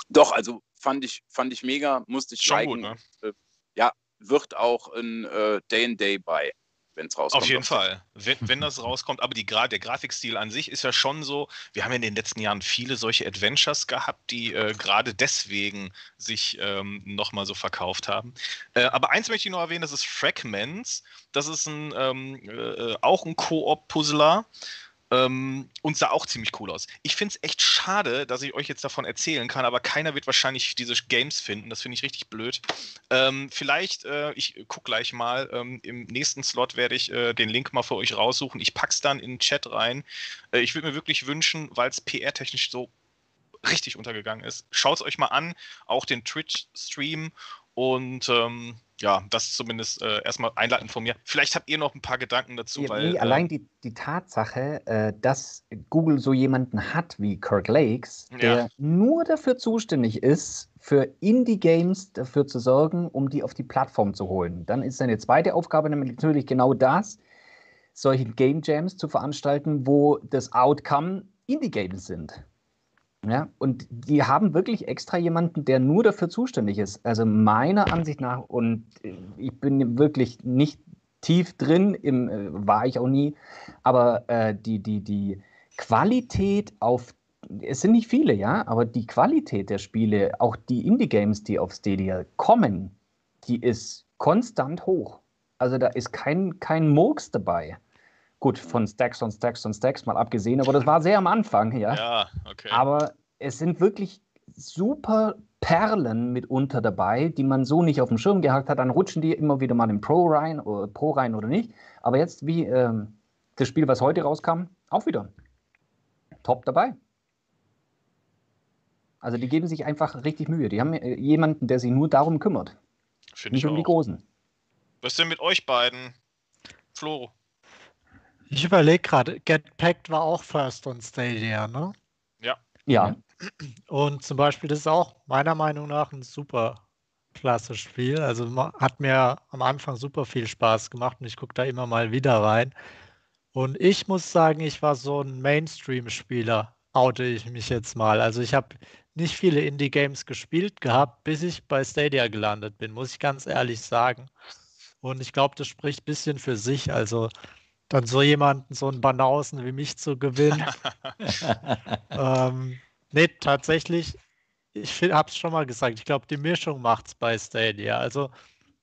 Doch, also fand ich, fand ich mega, musste ich Schon liken. Gut, ne? Äh, ja, wird auch ein äh, Day and Day bei wenn es rauskommt. Auf jeden Fall, wenn, wenn das rauskommt. Aber die, der Grafikstil an sich ist ja schon so, wir haben ja in den letzten Jahren viele solche Adventures gehabt, die äh, gerade deswegen sich ähm, nochmal so verkauft haben. Äh, aber eins möchte ich noch erwähnen, das ist Fragments. Das ist ein, ähm, äh, auch ein Koop-Puzzler. Ähm, und sah auch ziemlich cool aus. Ich finde es echt schade, dass ich euch jetzt davon erzählen kann, aber keiner wird wahrscheinlich diese Games finden. Das finde ich richtig blöd. Ähm, vielleicht, äh, ich gucke gleich mal, ähm, im nächsten Slot werde ich äh, den Link mal für euch raussuchen. Ich pack's dann in den Chat rein. Äh, ich würde mir wirklich wünschen, weil es PR-technisch so richtig untergegangen ist. Schaut es euch mal an, auch den Twitch-Stream und ähm, ja, das zumindest äh, erstmal einleitend von mir. Vielleicht habt ihr noch ein paar Gedanken dazu. Ja, weil, nee, allein ähm, die, die Tatsache, äh, dass Google so jemanden hat wie Kirk Lakes, der ja. nur dafür zuständig ist, für Indie-Games dafür zu sorgen, um die auf die Plattform zu holen. Dann ist seine zweite Aufgabe natürlich genau das, solche Game Jams zu veranstalten, wo das Outcome Indie-Games sind. Ja, und die haben wirklich extra jemanden, der nur dafür zuständig ist. Also meiner Ansicht nach, und ich bin wirklich nicht tief drin, im, äh, war ich auch nie, aber äh, die, die, die Qualität auf, es sind nicht viele, ja, aber die Qualität der Spiele, auch die Indie-Games, die auf Stadia kommen, die ist konstant hoch. Also da ist kein, kein Murks dabei. Gut, von Stacks und Stacks und Stacks mal abgesehen, aber das war sehr am Anfang, ja. Ja, okay. Aber es sind wirklich super Perlen mitunter dabei, die man so nicht auf dem Schirm gehabt hat. Dann rutschen die immer wieder mal im Pro rein oder Pro rein oder nicht. Aber jetzt, wie ähm, das Spiel, was heute rauskam, auch wieder top dabei. Also die geben sich einfach richtig Mühe. Die haben äh, jemanden, der sich nur darum kümmert. Find nicht um auch. die Großen. Was ist denn mit euch beiden? Flo. Ich überlege gerade, Get Packed war auch First on Stadia, ne? Ja. Ja. Und zum Beispiel, das ist auch meiner Meinung nach ein super klasse Spiel. Also hat mir am Anfang super viel Spaß gemacht und ich gucke da immer mal wieder rein. Und ich muss sagen, ich war so ein Mainstream-Spieler, oute ich mich jetzt mal. Also ich habe nicht viele Indie-Games gespielt gehabt, bis ich bei Stadia gelandet bin, muss ich ganz ehrlich sagen. Und ich glaube, das spricht ein bisschen für sich. Also dann so jemanden, so einen Banausen wie mich zu gewinnen. [laughs] ähm, nee, tatsächlich, ich habe es schon mal gesagt, ich glaube, die Mischung macht es bei Stadia. Also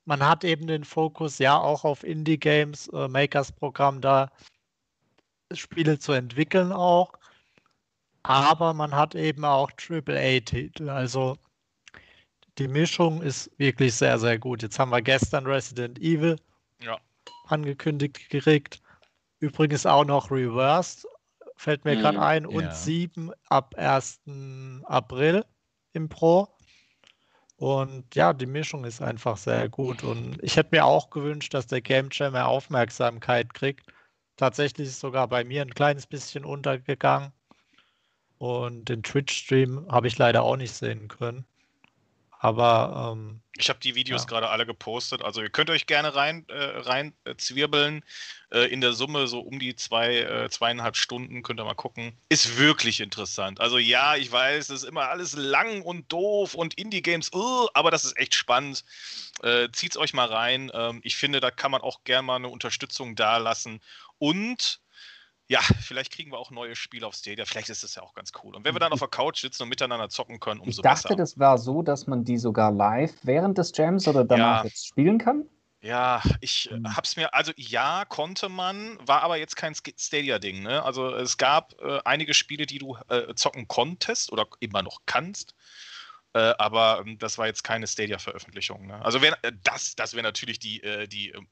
man hat eben den Fokus ja auch auf Indie-Games, äh, Makers-Programm da, Spiele zu entwickeln auch. Aber man hat eben auch AAA-Titel. Also die Mischung ist wirklich sehr, sehr gut. Jetzt haben wir gestern Resident Evil ja. angekündigt gekriegt. Übrigens auch noch Reversed, fällt mir gerade mhm. ein, und ja. 7 ab 1. April im Pro. Und ja, die Mischung ist einfach sehr gut. Und ich hätte mir auch gewünscht, dass der Game Jam mehr Aufmerksamkeit kriegt. Tatsächlich ist sogar bei mir ein kleines bisschen untergegangen. Und den Twitch-Stream habe ich leider auch nicht sehen können. Aber ähm, Ich habe die Videos Ja. gerade alle gepostet. Also ihr könnt euch gerne rein, äh, rein äh, zwirbeln. Äh, in der Summe so um die zwei, äh, zweieinhalb Stunden könnt ihr mal gucken. Ist wirklich interessant. Also ja, ich weiß, es ist immer alles lang und doof und Indie-Games, uh, aber das ist echt spannend. Äh, zieht's euch mal rein. Ähm, ich finde, da kann man auch gerne mal eine Unterstützung dalassen. Und ja, vielleicht kriegen wir auch neue Spiele auf Stadia. Vielleicht ist das ja auch ganz cool. Und wenn wir dann auf der Couch sitzen und miteinander zocken können, Ich umso dachte, besser. das war so, dass man die sogar live während des Jams oder danach Ja. jetzt spielen kann. Ja, ich äh, Hm. hab's mir, also ja, konnte man, war aber jetzt kein Stadia-Ding, ne? Also es gab äh, einige Spiele, die du äh, zocken konntest oder immer noch kannst. Äh, aber ähm, das war jetzt keine Stadia-Veröffentlichung. Ne? Also wär, äh, das, das wäre natürlich die, äh, die, ähm,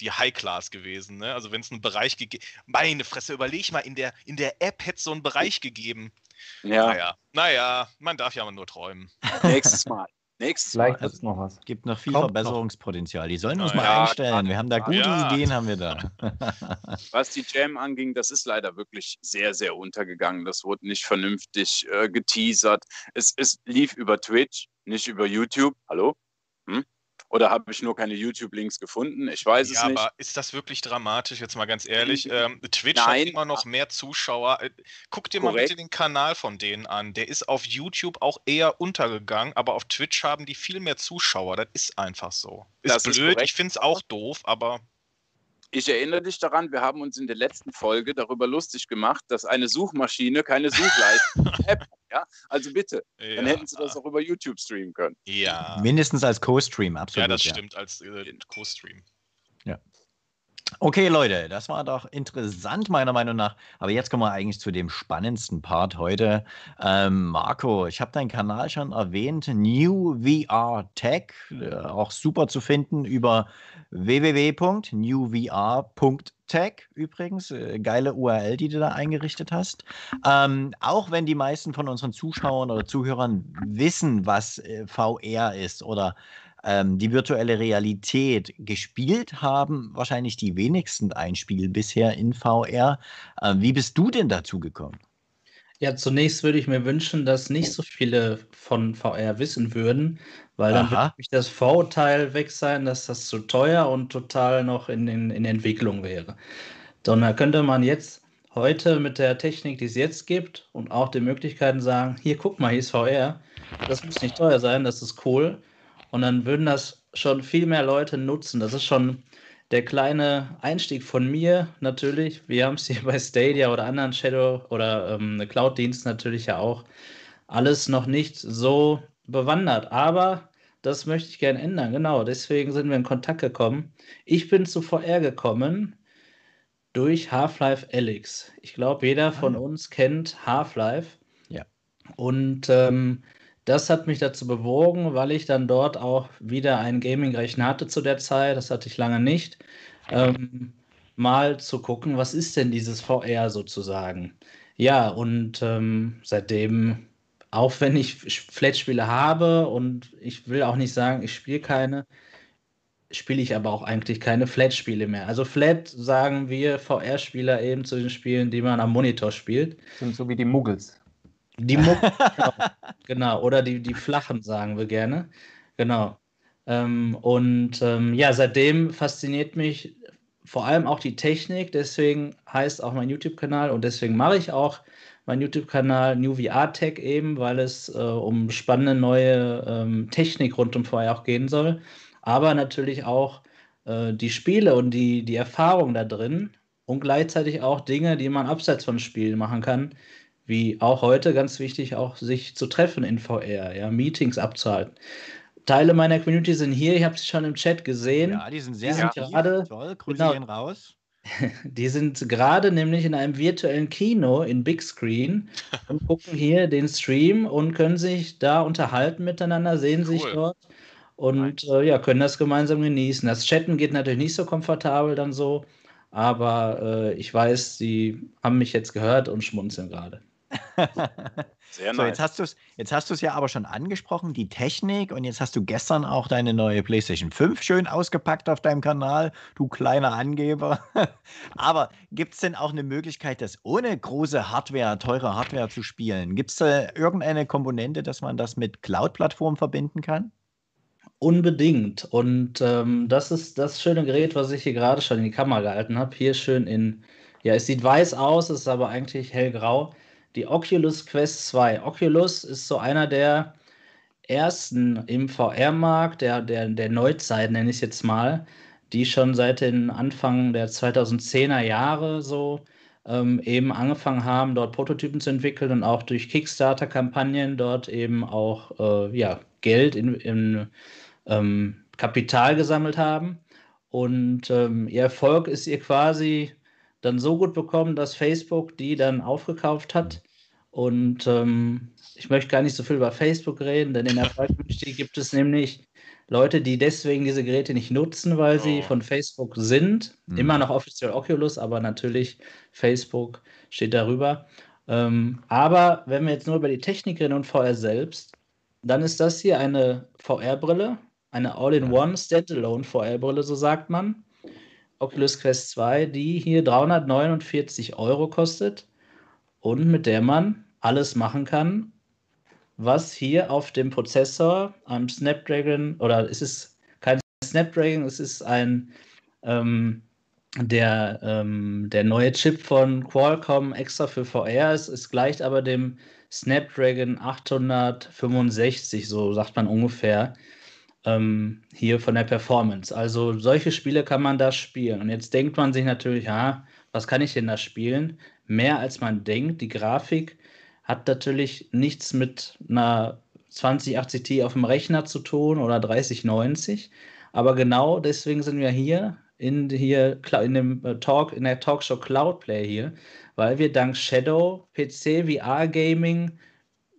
die High Class gewesen. Ne? Also wenn es einen Bereich gegeben, meine Fresse, überleg mal, in der, in der App hätte es so einen Bereich gegeben. Ja, Naja, naja, man darf ja mal nur träumen. nächstes Mal. Nächstes Vielleicht Mal. wird es noch was. Gibt noch viel Kommt noch. Verbesserungspotenzial. Die sollen uns Na mal ja, einstellen. Wir haben da gute Ja. Ideen, haben wir da. [laughs] Was die Jam anging, das ist leider wirklich sehr, sehr untergegangen. Das wurde nicht vernünftig äh, geteasert. Es, es lief über Twitch, nicht über YouTube. Hallo? Hm? Oder habe ich nur keine YouTube-Links gefunden? Ich weiß Ja, es nicht. aber ist das wirklich dramatisch, jetzt mal ganz ehrlich? Ähm, Twitch hat Nein. immer noch mehr Zuschauer. Äh, Guck dir mal Korrekt. bitte den Kanal von denen an. Der ist auf YouTube auch eher untergegangen, aber auf Twitch haben die viel mehr Zuschauer. Das ist einfach so. Ist Das ist blöd, korrekt. ich finde es auch doof, aber Ich erinnere dich daran, wir haben uns in der letzten Folge darüber lustig gemacht, dass eine Suchmaschine keine Suchleistung App hat. Also bitte, dann ja, hätten sie das auch über YouTube streamen können. Ja, Mindestens als Co-Stream, absolut. ja das stimmt, als äh, Co-Stream. Okay, Leute, das war doch interessant, meiner Meinung nach. Aber jetzt kommen wir eigentlich zu dem spannendsten Part heute. Ähm, Marco, ich habe deinen Kanal schon erwähnt, New VR Tech, äh, auch super zu finden über www.newvr.tech übrigens. Äh, geile URL, die du da eingerichtet hast. Ähm, auch wenn die meisten von unseren Zuschauern oder Zuhörern wissen, was äh, VR ist oder ähm, die virtuelle Realität gespielt haben, wahrscheinlich die wenigsten ein Spiel bisher in VR. Ähm, wie bist du denn dazu gekommen? Ja, zunächst würde ich mir wünschen, dass nicht so viele von VR wissen würden, weil dann Aha. würde das Vorurteil weg sein, dass das zu teuer und total noch in, den, in Entwicklung wäre. Sondern könnte man jetzt heute mit der Technik, die es jetzt gibt und auch den Möglichkeiten sagen, hier guck mal, hier ist VR, das muss nicht teuer sein, das ist cool. Und dann würden das schon viel mehr Leute nutzen. Das ist schon der kleine Einstieg von mir natürlich. Wir haben es hier bei Stadia oder anderen Shadow oder ähm, Cloud-Diensten natürlich ja auch alles noch nicht so bewandert. Aber das möchte ich gerne ändern. Genau, deswegen sind wir in Kontakt gekommen. Ich bin zu VR gekommen durch Half-Life Alyx. Ich glaube, jeder von uns kennt Half-Life. Ja. Und ähm, das hat mich dazu bewogen, weil ich dann dort auch wieder einen Gaming-Rechner hatte zu der Zeit, das hatte ich lange nicht, ähm, mal zu gucken, was ist denn dieses VR sozusagen. Ja, und ähm, seitdem, auch wenn ich Flat-Spiele habe und ich will auch nicht sagen, ich spiele keine, spiele ich aber auch eigentlich keine Flat-Spiele mehr. Also Flat sagen wir VR-Spieler eben zu den Spielen, die man am Monitor spielt. Sind so wie die Muggels. Die Muck, [laughs] genau, genau, oder die, die flachen, sagen wir gerne. Genau. Ähm, und ähm, ja, seitdem fasziniert mich vor allem auch die Technik, deswegen heißt auch mein YouTube-Kanal und deswegen mache ich auch meinen YouTube-Kanal New VR Tech eben, weil es äh, um spannende neue ähm, Technik rund um VR auch gehen soll. Aber natürlich auch äh, die Spiele und die, die Erfahrung da drin und gleichzeitig auch Dinge, die man abseits von Spielen machen kann, wie auch heute ganz wichtig, auch sich zu treffen in VR, ja, Meetings abzuhalten. Teile meiner Community sind hier, ich habe sie schon im Chat gesehen. Ja, die sind sehr Die sind aktiv. gerade- Toll, Grüße genau. raus. [laughs] Die sind gerade nämlich in einem virtuellen Kino in Big Screen [laughs] und gucken hier den Stream und können sich da unterhalten miteinander, sehen sich Cool. dort und äh, ja, können das gemeinsam genießen. Das Chatten geht natürlich nicht so komfortabel dann so, aber äh, ich weiß, sie haben mich jetzt gehört und schmunzeln gerade. Sehr so, nice. Jetzt hast du es jetzt hast du es ja aber schon angesprochen, die Technik. Und jetzt hast du gestern auch deine neue PlayStation 5 schön ausgepackt auf deinem Kanal, du kleiner Angeber. [laughs] aber gibt es denn auch eine Möglichkeit, das ohne große Hardware, teure Hardware zu spielen? Gibt es da irgendeine Komponente, dass man das mit Cloud-Plattformen verbinden kann? Unbedingt. Und ähm, das ist das schöne Gerät, was ich hier gerade schon in die Kamera gehalten habe. Hier schön in, ja, es sieht weiß aus, ist aber eigentlich hellgrau. Die Oculus Quest 2. Oculus ist so einer der ersten im VR-Markt, der, der, der Neuzeit nenne ich es jetzt mal, die schon seit den Anfang der 2010er Jahre so ähm, eben angefangen haben, dort Prototypen zu entwickeln und auch durch Kickstarter-Kampagnen dort eben auch äh, ja, Geld in, in ähm, Kapital gesammelt haben. Und ähm, ihr Erfolg ist ihr quasi dann so gut bekommen, dass Facebook die dann aufgekauft hat. Und ähm, ich möchte gar nicht so viel über Facebook reden, denn in der Community gibt es nämlich Leute, die deswegen diese Geräte nicht nutzen, weil sie oh. von Facebook sind. Mhm. Immer noch offiziell Oculus, aber natürlich Facebook steht darüber. Ähm, aber wenn wir jetzt nur über die Technik reden und VR selbst, dann ist das hier eine VR-Brille eine All-in-One Standalone VR-Brille, so sagt man. Oculus Quest 2, die hier 349 Euro kostet und mit der man alles machen kann, was hier auf dem Prozessor am Snapdragon, oder es ist kein Snapdragon, es ist ein ähm, der, ähm, der neue Chip von Qualcomm extra für VR. Es, es gleicht aber dem Snapdragon 865, so sagt man ungefähr ähm, hier von der Performance. Also solche Spiele kann man da spielen. Und jetzt denkt man sich natürlich, ja, was kann ich denn da spielen? Mehr als man denkt. Die Grafik hat natürlich nichts mit einer 2080 Ti auf dem Rechner zu tun oder 3090. Aber genau deswegen sind wir hier in, hier, in dem äh, Talk, in der Talkshow Cloudplay hier, weil wir dank Shadow PC VR Gaming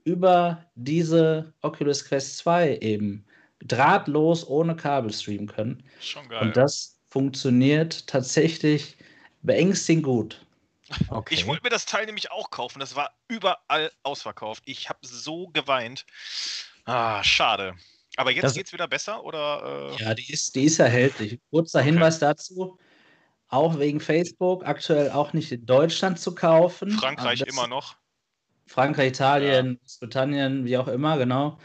über diese Oculus Quest 2 eben drahtlos ohne Kabel streamen können. Schon geil. Und das funktioniert tatsächlich beängstigend gut. Okay. Ich wollte mir das Teil nämlich auch kaufen. Das war überall ausverkauft. Ich habe so geweint. Ah, schade. Aber jetzt geht es wieder besser, oder? Äh? Ja, die ist, die ist erhältlich. Kurzer okay. Hinweis dazu. Auch wegen Facebook, aktuell auch nicht in Deutschland zu kaufen. Frankreich immer noch. Frankreich, Italien, ja. Großbritannien, wie auch immer, genau.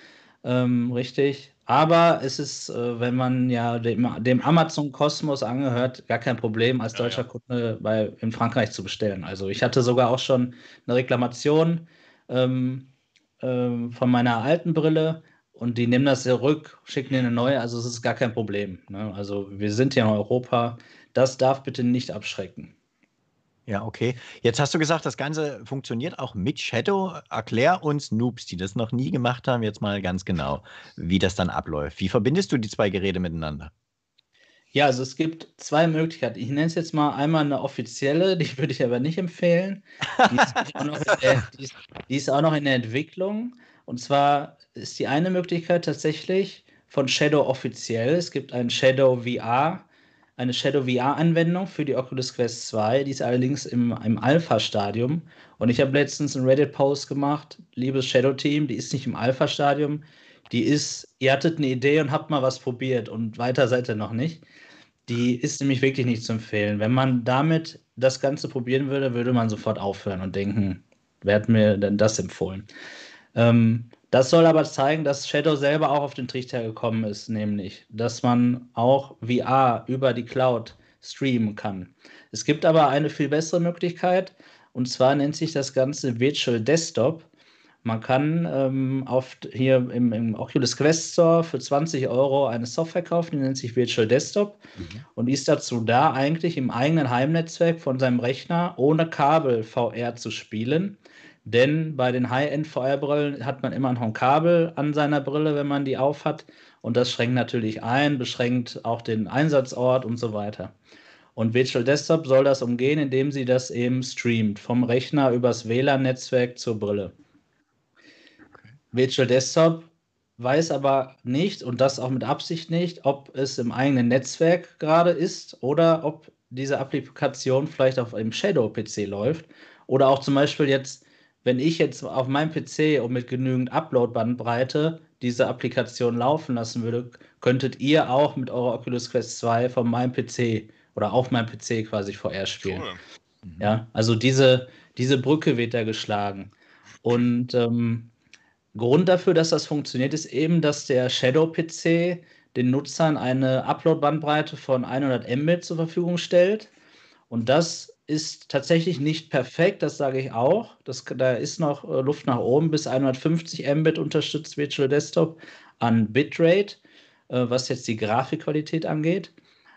Ähm, richtig. Aber es ist, äh, wenn man ja dem, dem Amazon-Kosmos angehört, gar kein Problem, als deutscher ja, ja. Kunde bei, in Frankreich zu bestellen. Also ich hatte sogar auch schon eine Reklamation ähm, ähm, von meiner alten Brille und die nehmen das zurück, schicken dir eine neue. Also es ist gar kein Problem. Ne? Also wir sind hier in Europa. Das darf bitte nicht abschrecken. Ja, okay. Jetzt hast du gesagt, das Ganze funktioniert auch mit Shadow. Erklär uns Noobs, die das noch nie gemacht haben, jetzt mal ganz genau, wie das dann abläuft. Wie verbindest du die zwei Geräte miteinander? Ja, also es gibt zwei Möglichkeiten. Ich nenne es jetzt mal einmal eine offizielle, die [laughs] würde ich aber nicht empfehlen. Die ist, der, [laughs] die, ist, die ist, auch noch in der Entwicklung. Und zwar ist die eine Möglichkeit tatsächlich von Shadow offiziell. Es gibt ein Shadow VR eine Shadow VR-Anwendung für die Oculus Quest 2. Die ist allerdings im, im Alpha-Stadium. Und ich habe letztens einen Reddit-Post gemacht, liebes Shadow-Team, die ist nicht im Alpha-Stadium. Die ist, ihr hattet eine Idee und habt mal was probiert und weiter seid ihr noch nicht. Die ist nämlich wirklich nicht zu empfehlen. Wenn man damit das Ganze probieren würde, würde man sofort aufhören und denken, wer hat mir denn das empfohlen? Ähm, das soll aber zeigen, dass Shadow selber auch auf den Trichter gekommen ist, nämlich, dass man auch VR über die Cloud streamen kann. Es gibt aber eine viel bessere Möglichkeit, und zwar nennt sich das Ganze Virtual Desktop. Man kann ähm, auf, hier im, im, Oculus Quest Store für 20 Euro eine Software kaufen, die nennt sich Virtual Desktop mhm. und ist dazu da, eigentlich im eigenen Heimnetzwerk von seinem Rechner ohne Kabel VR zu spielen. Denn bei den High-End-VR-Brillen hat man immer noch ein Kabel an seiner Brille, wenn man die aufhat. Und das schränkt natürlich ein, beschränkt auch den Einsatzort und so weiter. Und Virtual Desktop soll das umgehen, indem sie das eben streamt, vom Rechner übers WLAN-Netzwerk zur Brille. Okay. Virtual Desktop weiß aber nicht, und das auch mit Absicht nicht, ob es im eigenen Netzwerk gerade ist oder ob diese Applikation vielleicht auf einem Shadow-PC läuft. Oder auch zum Beispiel jetzt wenn ich jetzt auf meinem PC und mit genügend Upload-Bandbreite diese Applikation laufen lassen würde, könntet ihr auch mit eurer Oculus Quest 2 von meinem PC oder auf meinem PC quasi VR spielen. Cool. Ja, also diese, diese Brücke wird da geschlagen. Und ähm, Grund dafür, dass das funktioniert, ist eben, dass der Shadow-PC den Nutzern eine Upload-Bandbreite von 100 Mbit zur Verfügung stellt. Und das ist tatsächlich nicht perfekt, das sage ich auch. Das, da ist noch äh, Luft nach oben, bis 150 Mbit unterstützt Virtual Desktop an Bitrate, äh, was jetzt die Grafikqualität angeht.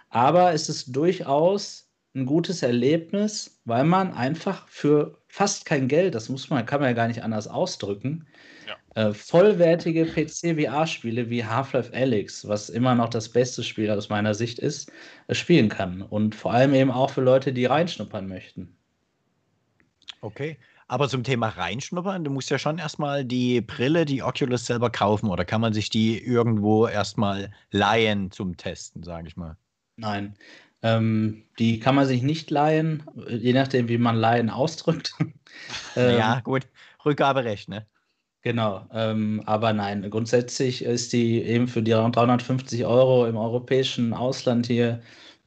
Aber es ist durchaus ein gutes Erlebnis, weil man einfach für fast kein Geld, das muss man, kann man ja gar nicht anders ausdrücken, ja. äh, vollwertige PC-VR-Spiele wie Half-Life Alyx, was immer noch das beste Spiel aus meiner Sicht ist, äh, spielen kann. Und vor allem eben auch für Leute, die reinschnuppern möchten. Okay. Aber zum Thema reinschnuppern, du musst ja schon erstmal die Brille, die Oculus selber kaufen oder kann man sich die irgendwo erstmal leihen zum Testen, sage ich mal? Nein. Ähm, die kann man sich nicht leihen, je nachdem, wie man Leihen ausdrückt. [laughs] ähm, ja, gut. Rückgaberecht, ne? Genau, ähm, aber nein, grundsätzlich ist die eben für die 350 Euro im europäischen Ausland hier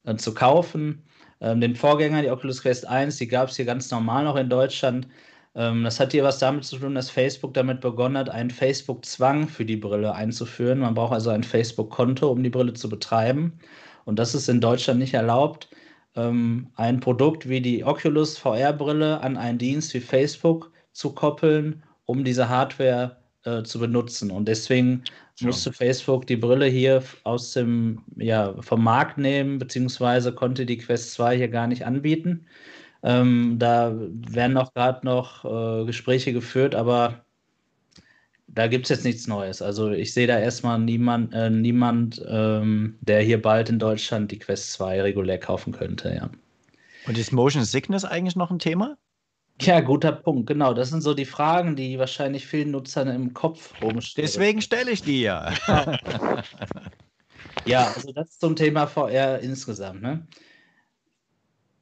äh, zu kaufen. Ähm, den Vorgänger, die Oculus Quest 1, die gab es hier ganz normal noch in Deutschland. Ähm, das hat hier was damit zu tun, dass Facebook damit begonnen hat, einen Facebook-Zwang für die Brille einzuführen. Man braucht also ein Facebook-Konto, um die Brille zu betreiben. Und das ist in Deutschland nicht erlaubt, ähm, ein Produkt wie die Oculus VR-Brille an einen Dienst wie Facebook zu koppeln, um diese Hardware äh, zu benutzen. Und deswegen ja. musste Facebook die Brille hier aus dem, ja, vom Markt nehmen, beziehungsweise konnte die Quest 2 hier gar nicht anbieten. Ähm, da werden auch gerade noch äh, Gespräche geführt, aber da gibt es jetzt nichts Neues. Also ich sehe da erstmal niemand, äh, niemand ähm, der hier bald in Deutschland die Quest 2 regulär kaufen könnte, ja. Und ist Motion Sickness eigentlich noch ein Thema? Ja, guter Punkt, genau. Das sind so die Fragen, die wahrscheinlich vielen Nutzern im Kopf rumstehen. Deswegen stelle ich die ja. [laughs] ja, also das zum Thema VR insgesamt. Ne?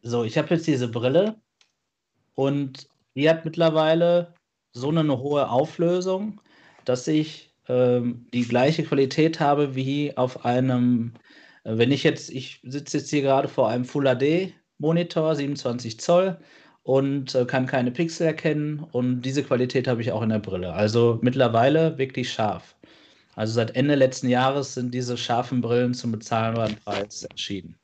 So, ich habe jetzt diese Brille und die hat mittlerweile so eine hohe Auflösung, dass ich ähm, die gleiche Qualität habe wie auf einem, äh, wenn ich jetzt, ich sitze jetzt hier gerade vor einem Full HD Monitor, 27 Zoll und äh, kann keine Pixel erkennen und diese Qualität habe ich auch in der Brille. Also mittlerweile wirklich scharf. Also seit Ende letzten Jahres sind diese scharfen Brillen zum bezahlbaren Preis entschieden.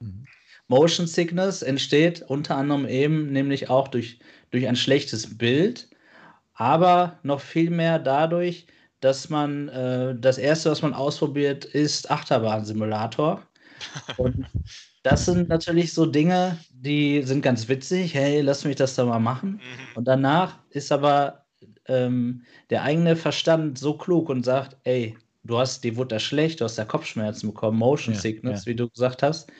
Mhm. Motion Sickness entsteht unter anderem eben nämlich auch durch, durch ein schlechtes Bild aber noch viel mehr dadurch, dass man äh, das erste, was man ausprobiert, ist Achterbahn-Simulator. [laughs] Und das sind natürlich so Dinge, die sind ganz witzig. Hey, lass mich das da mal machen. Mhm. Und danach ist aber ähm, der eigene Verstand so klug und sagt, ey, du hast, die wurde da schlecht, du hast da Kopfschmerzen bekommen, Motion ja, Sickness, ja. wie du gesagt hast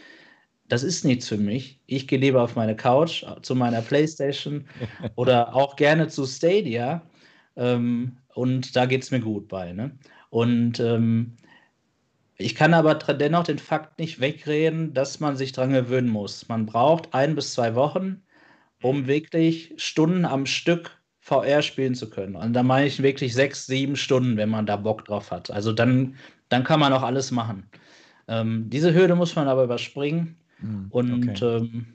das ist nichts für mich. Ich gehe lieber auf meine Couch, zu meiner Playstation [laughs] oder auch gerne zu Stadia. Ähm, und da geht es mir gut bei. Ne? Und ähm, ich kann aber dennoch den Fakt nicht wegreden, dass man sich daran gewöhnen muss. Man braucht ein bis zwei Wochen, um wirklich Stunden am Stück VR spielen zu können. Und da meine ich wirklich sechs, sieben Stunden, wenn man da Bock drauf hat. Also dann, dann kann man auch alles machen. Ähm, diese Hürde muss man aber überspringen. Mhm, und okay. ähm,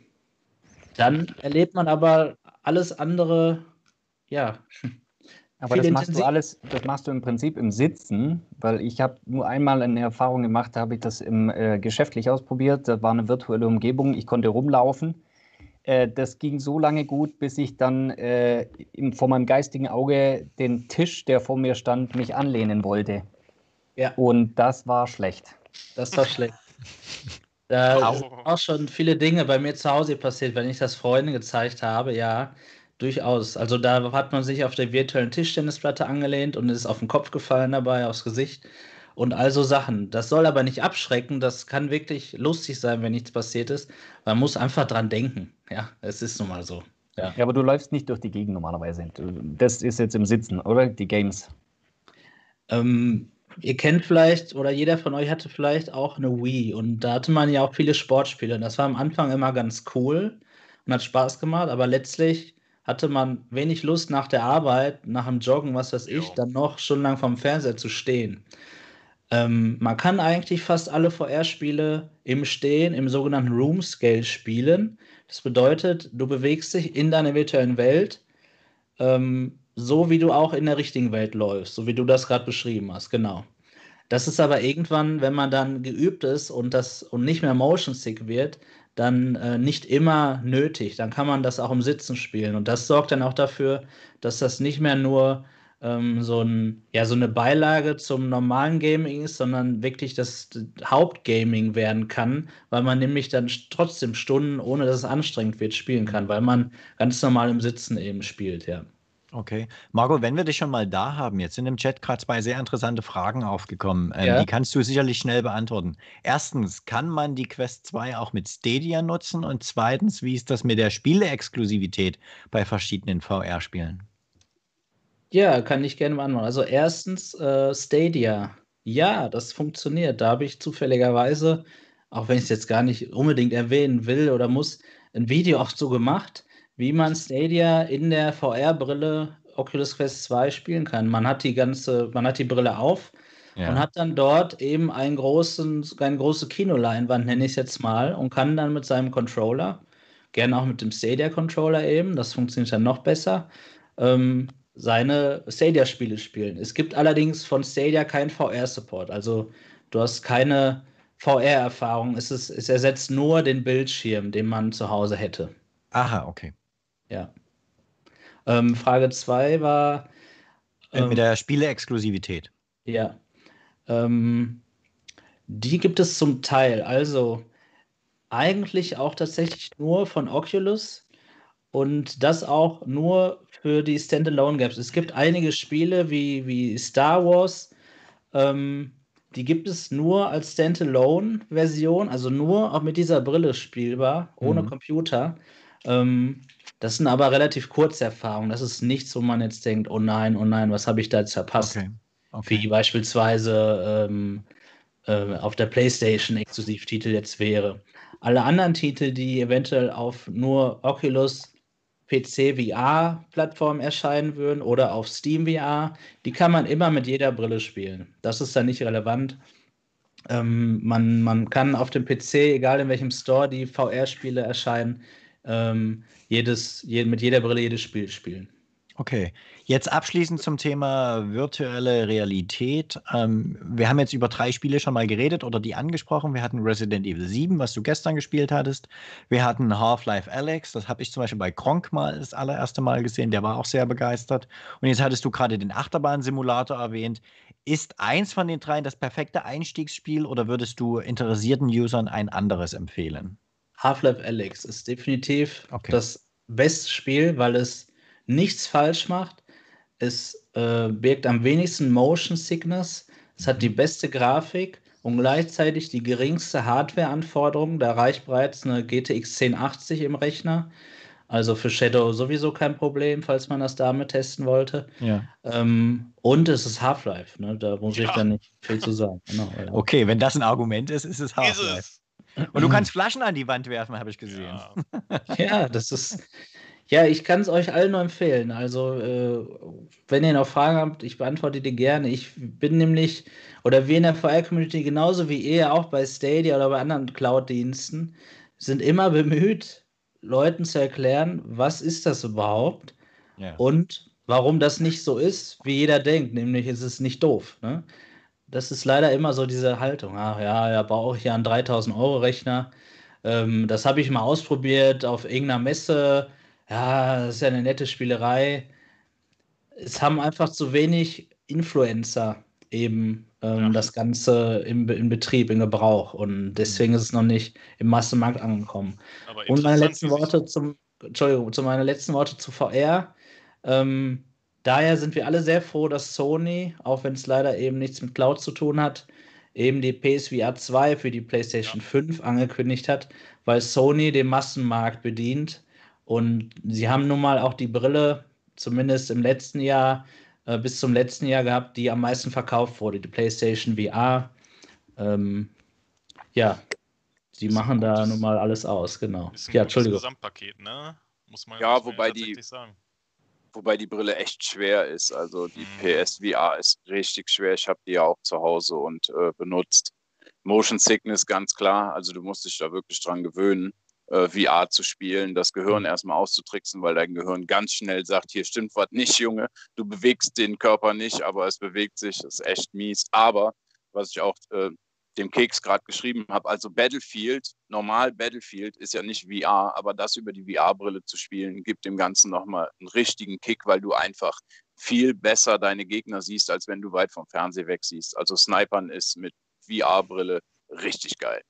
dann erlebt man aber alles andere, ja. Aber das machst du alles, das machst du im Prinzip im Sitzen, weil ich habe nur einmal eine Erfahrung gemacht, da habe ich das im, äh, geschäftlich ausprobiert. Da war eine virtuelle Umgebung, ich konnte rumlaufen. Äh, das ging so lange gut, bis ich dann äh, im, vor meinem geistigen Auge den Tisch, der vor mir stand, mich anlehnen wollte. Ja. Und das war schlecht. Das war schlecht. [laughs] Da sind auch schon viele Dinge bei mir zu Hause passiert, wenn ich das Freunden gezeigt habe, ja, durchaus. Also da hat man sich auf der virtuellen Tischtennisplatte angelehnt und ist auf den Kopf gefallen dabei, aufs Gesicht und all so Sachen. Das soll aber nicht abschrecken, das kann wirklich lustig sein, wenn nichts passiert ist. Man muss einfach dran denken. Ja, es ist nun mal so. Ja. ja, aber du läufst nicht durch die Gegend normalerweise. Das ist jetzt im Sitzen, oder? Die Games. Ähm, Ihr kennt vielleicht oder jeder von euch hatte vielleicht auch eine Wii und da hatte man ja auch viele Sportspiele. Das war am Anfang immer ganz cool und hat Spaß gemacht, aber letztlich hatte man wenig Lust nach der Arbeit, nach dem Joggen, was weiß ich, Jo. dann noch stundenlang vom Fernseher zu stehen. Ähm, man kann eigentlich fast alle VR-Spiele im Stehen, im sogenannten Room Scale spielen. Das bedeutet, du bewegst dich in deiner virtuellen Welt, ähm, so wie du auch in der richtigen Welt läufst, so wie du das gerade beschrieben hast, genau. Das ist aber irgendwann, wenn man dann geübt ist und das und nicht mehr Motion Sick wird, dann äh, nicht immer nötig. Dann kann man das auch im Sitzen spielen. Und das sorgt dann auch dafür, dass das nicht mehr nur ähm, so, ein, ja, so eine Beilage zum normalen Gaming ist, sondern wirklich das Hauptgaming werden kann, weil man nämlich dann trotzdem Stunden, ohne dass es anstrengend wird, spielen kann, weil man ganz normal im Sitzen eben spielt, ja. Okay. Marco, wenn wir dich schon mal da haben, jetzt sind im Chat gerade zwei sehr interessante Fragen aufgekommen. Ähm, Ja. Die kannst du sicherlich schnell beantworten. Erstens, kann man die Quest 2 auch mit Stadia nutzen? Und zweitens, wie ist das mit der Spieleexklusivität bei verschiedenen VR-Spielen? Ja, kann ich gerne beantworten. Also erstens äh, Stadia. Ja, das funktioniert. Da habe ich zufälligerweise, auch wenn ich es jetzt gar nicht unbedingt erwähnen will oder muss, ein Video auch so gemacht, wie man Stadia in der VR-Brille Oculus Quest 2 spielen kann. Man hat die ganze, man hat die Brille auf und hat dann dort eben einen großen, eine große Kinoleinwand, nenne ich es jetzt mal, und kann dann mit seinem Controller, gerne auch mit dem Stadia-Controller eben, das funktioniert dann noch besser, ähm, seine Stadia-Spiele spielen. Es gibt allerdings von Stadia keinen VR-Support. Also du hast keine VR-Erfahrung. Es, ist, es ersetzt nur den Bildschirm, den man zu Hause hätte. Aha, okay. Ja. Ähm, Frage 2 war. Äh, ähm, mit der Spieleexklusivität. Ja. Ähm, die gibt es zum Teil. Also eigentlich auch tatsächlich nur von Oculus und das auch nur für die Standalone Games. Es gibt einige Spiele wie, wie Star Wars, ähm, die gibt es nur als Standalone-Version, also nur auch mit dieser Brille spielbar, ohne Mhm. Computer. Ähm, das sind aber relativ kurze Erfahrungen. Das ist nichts, wo man jetzt denkt, oh nein, oh nein, was habe ich da jetzt verpasst? Okay. wie okay. beispielsweise ähm, äh, auf der PlayStation Exklusivtitel jetzt wäre. Alle anderen Titel, die eventuell auf nur Oculus PC VR Plattform erscheinen würden oder auf Steam VR, die kann man immer mit jeder Brille spielen. Das ist dann nicht relevant. Ähm, man, man kann auf dem PC, egal in welchem Store die VR-Spiele erscheinen, ähm, jedes, je, mit jeder Brille jedes Spiel spielen. Okay, jetzt abschließend zum Thema virtuelle Realität. Ähm, wir haben jetzt über drei Spiele schon mal geredet oder die angesprochen. Wir hatten Resident Evil 7, was du gestern gespielt hattest. Wir hatten Half-Life Alex, das habe ich zum Beispiel bei Gronk mal das allererste Mal gesehen. Der war auch sehr begeistert. Und jetzt hattest du gerade den Achterbahn-Simulator erwähnt. Ist eins von den dreien das perfekte Einstiegsspiel oder würdest du interessierten Usern ein anderes empfehlen? Half-Life Alyx ist definitiv Okay. das beste Spiel, weil es nichts falsch macht. Es äh, birgt am wenigsten Motion Sickness. Es hat die beste Grafik und gleichzeitig die geringste Hardware-Anforderung. Da reicht bereits eine GTX 1080 im Rechner. Also für Shadow sowieso kein Problem, falls man das damit testen wollte. Ja. Ähm, und es ist Half-Life. Ne? Da muss ich Ja. dann nicht viel zu sagen. Genau, ja. Okay, wenn das ein Argument ist, ist es Half-Life. Und du kannst [clears throat] Flaschen an die Wand werfen, habe ich gesehen. Ja. [laughs] Ja, das ist. Ja, ich kann es euch allen nur empfehlen. Also, äh, wenn ihr noch Fragen habt, ich beantworte die gerne. Ich bin nämlich, oder wir in der VR-Community, genauso wie ihr auch bei Stadia oder bei anderen Cloud-Diensten, sind immer bemüht, Leuten zu erklären, was ist das überhaupt Ja. und warum das nicht so ist, wie jeder denkt, nämlich ist es nicht doof. Ne? Das ist leider immer so diese Haltung. Ach ja, ja, brauche ich ja einen 3000 Euro Rechner. Ähm, das habe ich mal ausprobiert auf irgendeiner Messe. Ja, das ist ja eine nette Spielerei. Es haben einfach zu wenig Influencer eben ähm, Ja. das Ganze im, in Betrieb, in Gebrauch. Und deswegen ist es noch nicht im Massenmarkt angekommen. Aber Und meine letzten Worte zum, Entschuldigung, zu meine letzten Worte zu VR. Ähm, daher sind wir alle sehr froh, dass Sony, auch wenn es leider eben nichts mit Cloud zu tun hat, eben die PSVR 2 für die PlayStation 5 angekündigt hat, weil Sony den Massenmarkt bedient. Und sie haben nun mal auch die Brille, zumindest im letzten Jahr, äh, bis zum letzten Jahr gehabt, die am meisten verkauft wurde, die PlayStation VR. Ähm, ja, sie machen da nun mal alles aus, genau. Ist ein Ja, Entschuldigung. Gesamtpaket, ne? Muss man, Ja, wobei die- sagen. Wobei die Brille echt schwer ist. Also die Mhm. PSVR ist richtig schwer. Ich habe die ja auch zu Hause und äh, benutzt. Motion Sickness ganz klar. Also du musst dich da wirklich dran gewöhnen, äh, VR zu spielen, das Gehirn erstmal auszutricksen, weil dein Gehirn ganz schnell sagt, hier stimmt was nicht, Junge. Du bewegst den Körper nicht, aber es bewegt sich. Das ist echt mies. Aber was ich auch äh, dem Keks gerade geschrieben habe, also Battlefield, normal Battlefield ist ja nicht VR, aber das über die VR-Brille zu spielen, gibt dem Ganzen nochmal einen richtigen Kick, weil du einfach viel besser deine Gegner siehst, als wenn du weit vom Fernseher weg siehst. Also Snipern ist mit VR-Brille richtig geil.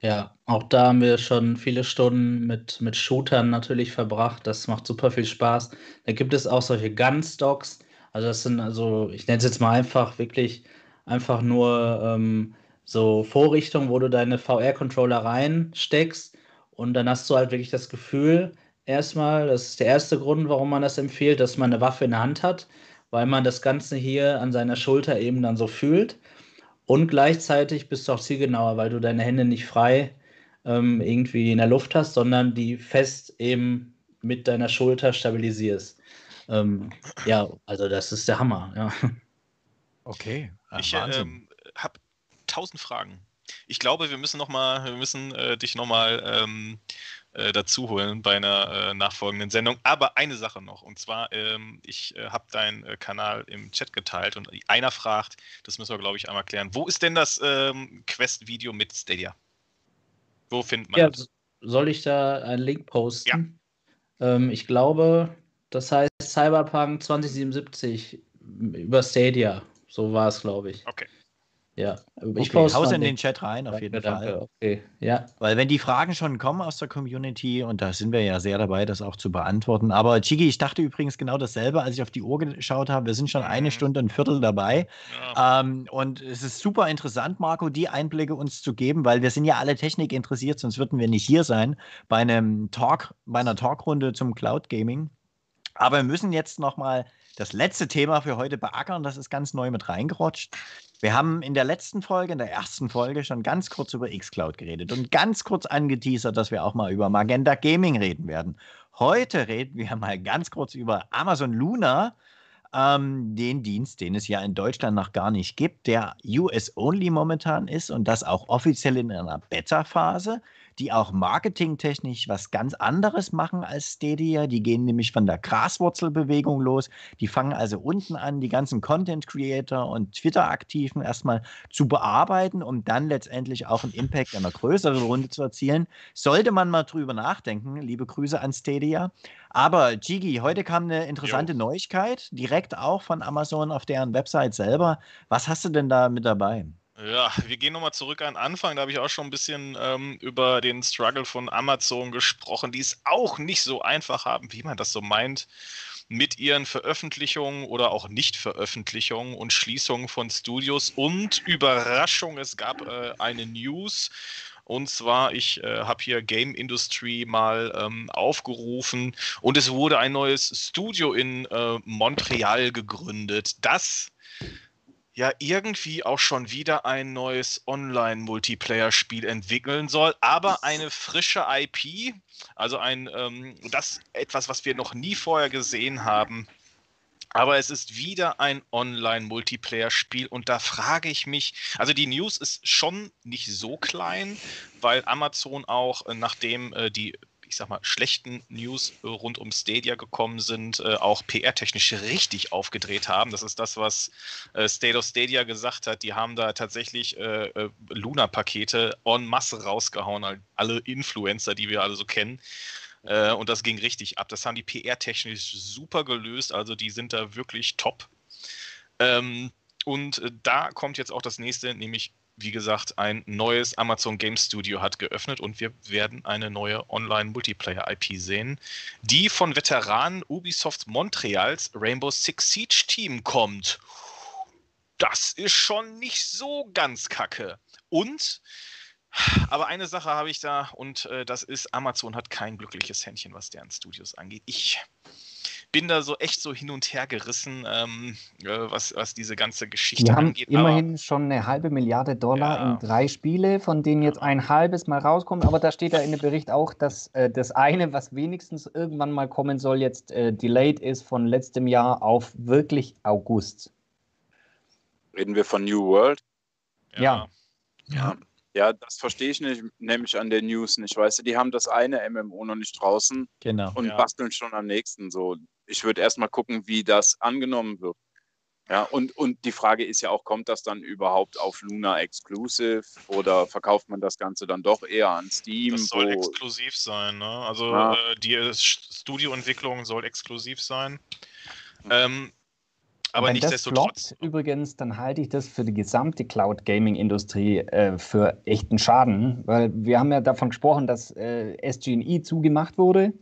Ja, auch da haben wir schon viele Stunden mit, mit Shootern natürlich verbracht. Das macht super viel Spaß. Da gibt es auch solche Gunstocks. Also das sind also, ich nenne es jetzt mal einfach wirklich einfach nur ähm, so Vorrichtungen, wo du deine VR-Controller reinsteckst und dann hast du halt wirklich das Gefühl, erstmal, das ist der erste Grund, warum man das empfiehlt, dass man eine Waffe in der Hand hat, weil man das Ganze hier an seiner Schulter eben dann so fühlt. Und gleichzeitig bist du auch zielgenauer, weil du deine Hände nicht frei ähm, irgendwie in der Luft hast, sondern die fest eben mit deiner Schulter stabilisierst. Ähm, ja, also das ist der Hammer. Ja. Okay. Ah, Ich ähm, tausend Fragen. Ich glaube, wir müssen noch mal, wir müssen äh, dich nochmal ähm, äh, dazu holen bei einer äh, nachfolgenden Sendung. Aber eine Sache noch, und zwar, ähm, ich äh, habe deinen äh, Kanal im Chat geteilt und einer fragt, das müssen wir, glaube ich, einmal klären, wo ist denn das ähm, Quest-Video mit Stadia? Wo findet man Ja, das? soll ich da einen Link posten? Ähm, ich glaube, das heißt Cyberpunk 2077 über Stadia. So war es, glaube ich. Okay. Ja, Okay, ich poste haus in den Chat rein, auf Danke, jeden danke. Fall. Okay, ja. Weil wenn die Fragen schon kommen aus der Community, und da sind wir ja sehr dabei, das auch zu beantworten. Aber Chigi, ich dachte übrigens genau dasselbe, als ich auf die Uhr geschaut habe. Wir sind schon eine Mhm. Stunde und ein Viertel dabei. Ja. Ähm, und es ist super interessant, Marco, die Einblicke uns zu geben, weil wir sind ja alle Technik interessiert, sonst würden wir nicht hier sein bei einem Talk, bei einer Talkrunde zum Cloud Gaming. Aber wir müssen jetzt nochmal das letzte Thema für heute beackern. Das ist ganz neu mit reingerutscht. Wir haben in der letzten Folge, in der ersten Folge, schon ganz kurz über Xcloud geredet und ganz kurz angeteasert, dass wir auch mal über Magenta Gaming reden werden. Heute reden wir mal ganz kurz über Amazon Luna, ähm, den Dienst, den es ja in Deutschland noch gar nicht gibt, der US-only momentan ist und das auch offiziell in einer Beta-Phase, die auch marketingtechnisch was ganz anderes machen als Stadia. Die gehen nämlich von der Graswurzelbewegung los. Die fangen also unten an, die ganzen Content-Creator und Twitter-Aktiven erstmal zu bearbeiten, um dann letztendlich auch einen Impact in einer größeren Runde zu erzielen. Sollte man mal drüber nachdenken. Liebe Grüße an Stadia. Aber Gigi, heute kam eine interessante Neuigkeit, direkt auch von Amazon auf deren Website selber. Was hast du denn da mit dabei? Ja, wir gehen nochmal zurück an den Anfang. Da habe ich auch schon ein bisschen ähm, über den Struggle von Amazon gesprochen, die es auch nicht so einfach haben, wie man das so meint, mit ihren Veröffentlichungen oder auch Nicht-Veröffentlichungen und Schließungen von Studios. Und Überraschung, es gab äh, eine News. Und zwar, ich äh, habe hier Game Industry mal ähm, aufgerufen und es wurde ein neues Studio in äh, Montreal gegründet, das ja irgendwie auch schon wieder ein neues Online-Multiplayer-Spiel entwickeln soll, aber eine frische IP, also ein ähm, das etwas, was wir noch nie vorher gesehen haben. Aber es ist wieder ein Online-Multiplayer-Spiel und da frage ich mich, also die News ist schon nicht so klein, weil Amazon auch, äh, nachdem äh, die ich sag mal, schlechten News äh, rund um Stadia gekommen sind, äh, auch PR-technisch richtig aufgedreht haben. Das ist das, was äh, State of Stadia gesagt hat. Die haben da tatsächlich äh, äh, Luna-Pakete en masse rausgehauen, all- alle Influencer, die wir alle so kennen. Äh, und das ging richtig ab. Das haben die PR-technisch super gelöst. Also die sind da wirklich top. Ähm, und da kommt jetzt auch das nächste, nämlich wie gesagt, ein neues Amazon Game Studio hat geöffnet und wir werden eine neue Online-Multiplayer-IP sehen, die von Veteranen Ubisoft Montreals Rainbow Six Siege Team kommt. Das ist schon nicht so ganz kacke. Und, aber eine Sache habe ich da und äh, das ist, Amazon hat kein glückliches Händchen, was deren Studios angeht. Ich bin da so echt so hin und her gerissen, ähm, äh, was, was diese ganze Geschichte Die haben angeht. immerhin schon eine halbe Milliarde Dollar Ja. in drei Spiele, von denen jetzt ein halbes Mal rauskommt. Aber da steht ja in dem Bericht auch, dass äh, das eine, was wenigstens irgendwann mal kommen soll, jetzt äh, delayed ist von letztem Jahr auf wirklich August. Reden wir von New World? Ja. Ja. Ja, das verstehe ich nicht, nämlich an der News nicht. Weißt du, die haben das eine MMO noch nicht draußen Genau. und Ja. basteln schon am nächsten. So, ich würde erstmal gucken, wie das angenommen wird. Ja, und, und die Frage ist ja auch, kommt das dann überhaupt auf Luna Exclusive oder verkauft man das Ganze dann doch eher an Steam? Das soll exklusiv sein, ne? Also Ja. äh, die äh, Studioentwicklung soll exklusiv sein. Ähm, aber Wenn das nichtsdestotrotz. floppt, übrigens, dann halte ich das für die gesamte Cloud-Gaming-Industrie äh, für echten Schaden, weil wir haben ja davon gesprochen, dass äh, SG&E zugemacht wurde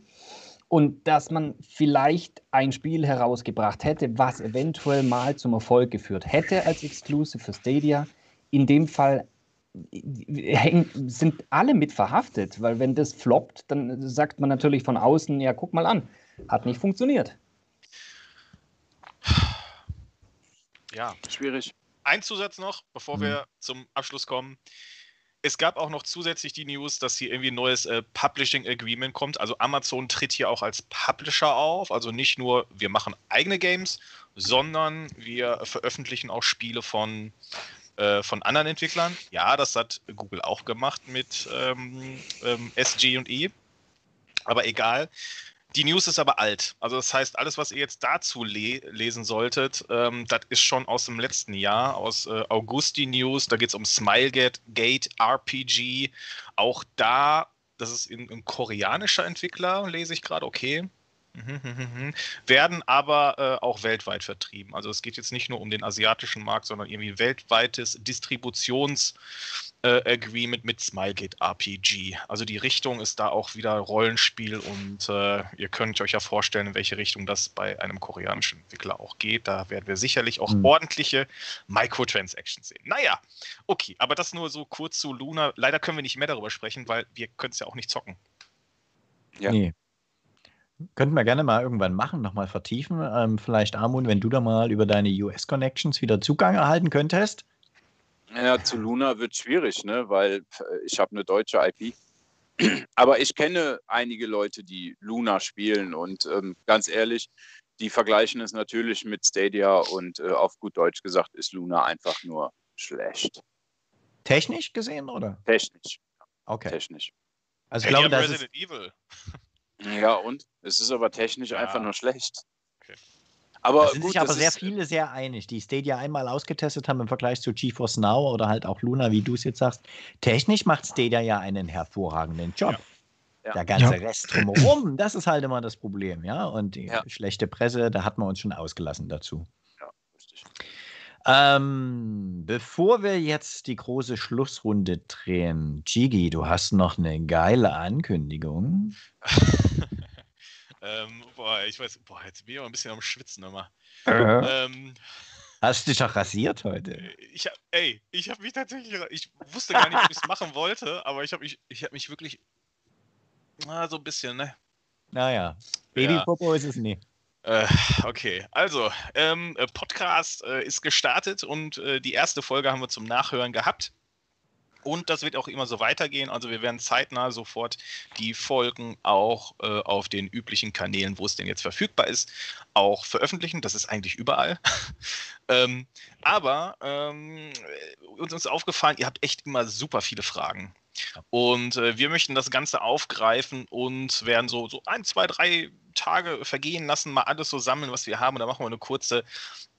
und dass man vielleicht ein Spiel herausgebracht hätte, was eventuell mal zum Erfolg geführt hätte als Exclusive für Stadia. In dem Fall äh, sind alle mit verhaftet, weil wenn das floppt, dann sagt man natürlich von außen, ja, guck mal an, hat nicht funktioniert. Ja. schwierig. Ein Zusatz noch, bevor wir zum Abschluss kommen. Es gab auch noch zusätzlich die News, dass hier irgendwie ein neues äh, Publishing Agreement kommt. Also Amazon tritt hier auch als Publisher auf. Also nicht nur, wir machen eigene Games, sondern wir veröffentlichen auch Spiele von, äh, von anderen Entwicklern. Ja, das hat Google auch gemacht mit ähm, ähm, SG und E. Aber egal. Die News ist aber alt. Also das heißt, alles, was ihr jetzt dazu le lesen solltet, ähm, das ist schon aus dem letzten Jahr, aus äh, August die News. Da geht es um Smilegate Gate RPG. Auch da, das ist ein, ein koreanischer Entwickler, lese ich gerade, okay. Mhm, mhm, mhm. Werden aber äh, auch weltweit vertrieben. Also es geht jetzt nicht nur um den asiatischen Markt, sondern irgendwie weltweites Distributions- äh, Agreement mit Smilegate RPG. Also die Richtung ist da auch wieder Rollenspiel und äh, ihr könnt euch ja vorstellen, in welche Richtung das bei einem koreanischen Entwickler auch geht. Da werden wir sicherlich auch Hm. ordentliche Microtransactions sehen. Naja, okay, aber das nur so kurz zu Luna. Leider können wir nicht mehr darüber sprechen, weil wir können es ja auch nicht zocken. Ja. Nee. Könnten wir gerne mal irgendwann machen, nochmal vertiefen. Ähm, vielleicht, Armun, wenn du da mal über deine US-Connections wieder Zugang erhalten könntest. Ja, zu Luna wird schwierig, ne? weil ich habe eine deutsche IP. [clears throat] Aber ich kenne einige Leute, die Luna spielen und ähm, ganz ehrlich, die vergleichen es natürlich mit Stadia und äh, auf gut Deutsch gesagt ist Luna einfach nur schlecht. Technisch gesehen, oder? Technisch, Okay. technisch. Also ich Hey, glaube, das ist, Resident Evil. Ja, und? Es ist aber technisch Ja. einfach nur schlecht. Aber da sind gut, sich aber sehr ist, viele sehr einig, die Stadia einmal ausgetestet haben im Vergleich zu GeForce Now oder halt auch Luna, wie du es jetzt sagst. Technisch macht Stadia ja einen hervorragenden Job. Ja. Der ganze Ja. Rest drumherum, [clears throat] das ist halt immer das Problem, ja. Und die Ja. schlechte Presse, da hat man uns schon ausgelassen dazu. Richtig. Ähm, bevor wir jetzt die große Schlussrunde drehen, Gigi, du hast noch eine geile Ankündigung. [laughs] ähm, boah, ich weiß, boah, jetzt bin ich aber ein bisschen am Schwitzen immer. Äh. Ähm, Hast du dich doch rasiert heute? ich hab, ey, ich habe mich tatsächlich, ich wusste gar nicht, ob ich es [laughs] machen wollte, aber ich habe mich, ich habe mich wirklich, na, so ein bisschen, ne? Naja, Babypopo ist es nie. Äh, okay, also, ähm, äh, Podcast äh, ist gestartet und äh, die erste Folge haben wir zum Nachhören gehabt. Und das wird auch immer so weitergehen. Also wir werden zeitnah sofort die Folgen auch äh, auf den üblichen Kanälen, wo es denn jetzt verfügbar ist, auch veröffentlichen. Das ist eigentlich überall. [laughs] ähm, aber ähm, uns ist aufgefallen, ihr habt echt immer super viele Fragen. Und äh, wir möchten das Ganze aufgreifen und werden so, so ein, zwei, drei Tage vergehen lassen, mal alles so sammeln, was wir haben. Und dann machen wir eine kurze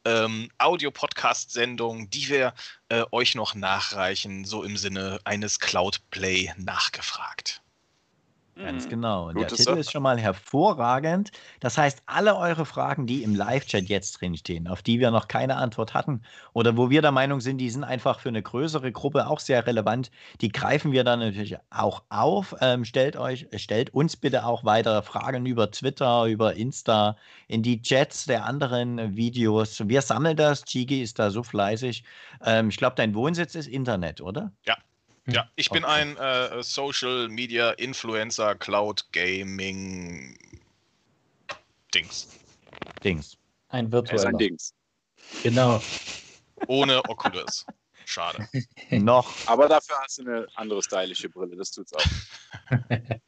ähm, Audio-Podcast-Sendung, die wir äh, euch noch nachreichen, so im Sinne eines Cloud-Play nachgefragt. Ganz Mhm. genau. Und der Gute Titel Sache. ist schon mal hervorragend. Das heißt, alle eure Fragen, die im Live-Chat jetzt drinstehen, auf die wir noch keine Antwort hatten oder wo wir der Meinung sind, die sind einfach für eine größere Gruppe auch sehr relevant, die greifen wir dann natürlich auch auf. Ähm, stellt euch, stellt uns bitte auch weitere Fragen über Twitter, über Insta, in die Chats der anderen Videos. Wir sammeln das. Chigi ist da so fleißig. Ähm, ich glaube, dein Wohnsitz ist Internet, oder? Ja, ich bin Okay. ein äh, Social Media Influencer Cloud Gaming Dings. Dings. Ein Er ist virtueller. ein Dings. Genau. Ohne Oculus. Schade. [laughs] Noch. Aber dafür hast du eine andere stylische Brille, das tut's auch. [laughs]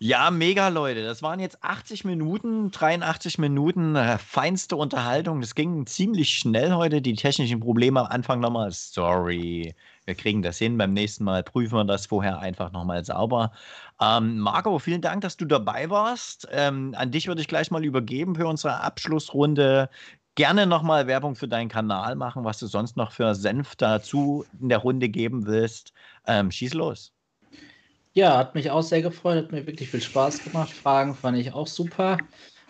Ja, mega, Leute. Das waren jetzt 80 Minuten, 83 Minuten, äh, feinste Unterhaltung. Das ging ziemlich schnell heute. Die technischen Probleme am Anfang nochmal. Sorry. Wir kriegen das hin. Beim nächsten Mal prüfen wir das vorher einfach nochmal sauber. Ähm, Marco, vielen Dank, dass du dabei warst. Ähm, an dich würde ich gleich mal übergeben für unsere Abschlussrunde. Gerne nochmal Werbung für deinen Kanal machen, was du sonst noch für Senf dazu in der Runde geben willst. Ähm, schieß los. Ja, hat mich auch sehr gefreut, hat mir wirklich viel Spaß gemacht. Fragen fand ich auch super.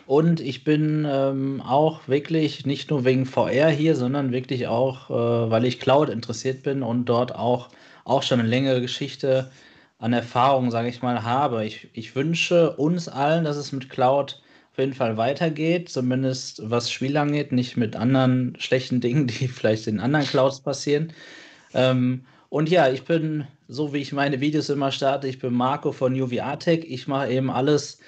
Und ich bin ähm, auch wirklich nicht nur wegen VR hier, sondern wirklich auch, äh, weil ich Cloud interessiert bin und dort auch, auch schon eine längere Geschichte an Erfahrung, sage ich mal, habe. Ich, ich wünsche uns allen, dass es mit Cloud auf jeden Fall weitergeht, zumindest was Spiel angeht, nicht mit anderen schlechten Dingen, [laughs] die vielleicht in anderen Clouds passieren. Ähm, und ja, ich bin, so wie ich meine Videos immer starte, ich bin Marco von UVR-Tech. Ich mache eben alles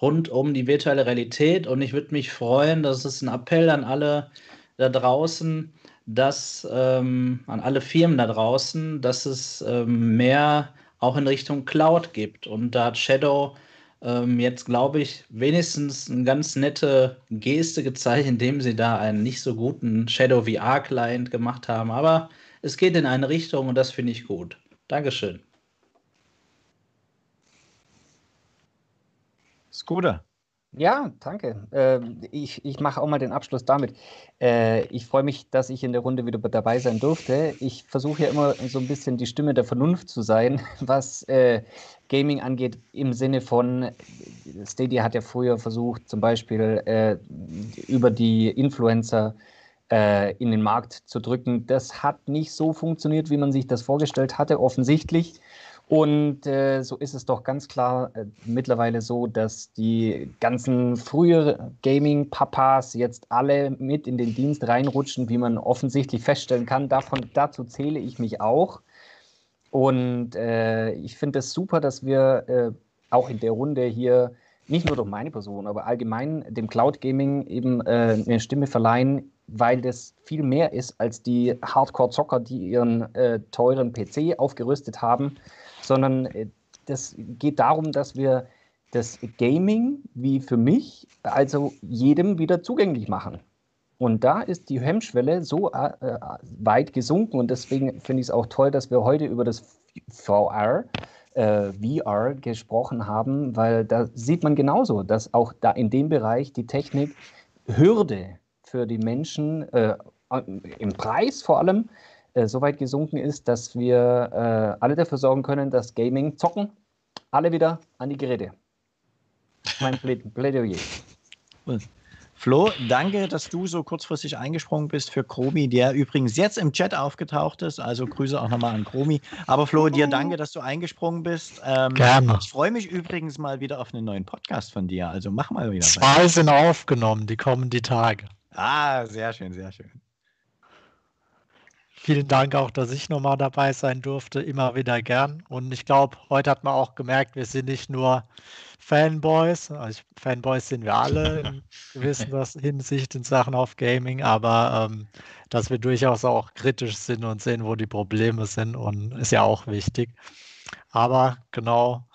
rund um die virtuelle Realität und ich würde mich freuen, das ist ein Appell an alle da draußen, dass ähm, an alle Firmen da draußen, dass es ähm, mehr auch in Richtung Cloud gibt. Und da hat Shadow ähm, jetzt, glaube ich, wenigstens eine ganz nette Geste gezeigt, indem sie da einen nicht so guten Shadow VR-Client gemacht haben. Aber es geht in eine Richtung und das finde ich gut. Dankeschön. Scooter. Ja, danke. Ähm, ich ich mache auch mal den Abschluss damit. Äh, ich freue mich, dass ich in der Runde wieder dabei sein durfte. Ich versuche ja immer so ein bisschen die Stimme der Vernunft zu sein, [laughs] was äh, Gaming angeht, im Sinne von, Stadia hat ja früher versucht, zum Beispiel äh, über die Influencer äh, in den Markt zu drücken. Das hat nicht so funktioniert, wie man sich das vorgestellt hatte, offensichtlich. Und äh, so ist es doch ganz klar äh, mittlerweile so, dass die ganzen früheren Gaming-Papas jetzt alle mit in den Dienst reinrutschen, wie man offensichtlich feststellen kann. Davon, dazu zähle ich mich auch. Und äh, ich finde es super, dass wir äh, auch in der Runde hier nicht nur durch meine Person, aber allgemein dem Cloud Gaming eben äh, eine Stimme verleihen, weil das viel mehr ist als die Hardcore-Zocker, die ihren äh, teuren PC aufgerüstet haben, sondern äh, das geht darum, dass wir das Gaming wie für mich also jedem wieder zugänglich machen. Und da ist die Hemmschwelle so äh, äh weit gesunken und deswegen finde ich es auch toll, dass wir heute über das VR, äh, VR gesprochen haben, weil da sieht man genauso, dass auch da in dem Bereich die Technik Hürde für die Menschen äh, im Preis vor allem äh, so weit gesunken ist, dass wir äh, alle dafür sorgen können, dass Gaming zocken, alle wieder an die Geräte. Mein Plädoyer. Flo, danke, dass du so kurzfristig eingesprungen bist für Chromi, der übrigens jetzt im Chat aufgetaucht ist. Also Grüße auch nochmal an Chromi. Aber Flo, dir danke, dass du eingesprungen bist. Ähm, Gerne. Ich freue mich übrigens mal wieder auf einen neuen Podcast von dir. Also mach mal wieder. Zwei sind aufgenommen, die kommen die Tage. Ah, sehr schön, sehr schön. Vielen Dank auch, dass ich nochmal dabei sein durfte. Immer wieder gern. Und ich glaube, heute hat man auch gemerkt, wir sind nicht nur Fanboys. Also Fanboys sind wir alle [laughs] in gewisser Hinsicht in Sachen auf Gaming, aber ähm, dass wir durchaus auch kritisch sind und sehen, wo die Probleme sind und ist ja auch wichtig. Aber genau,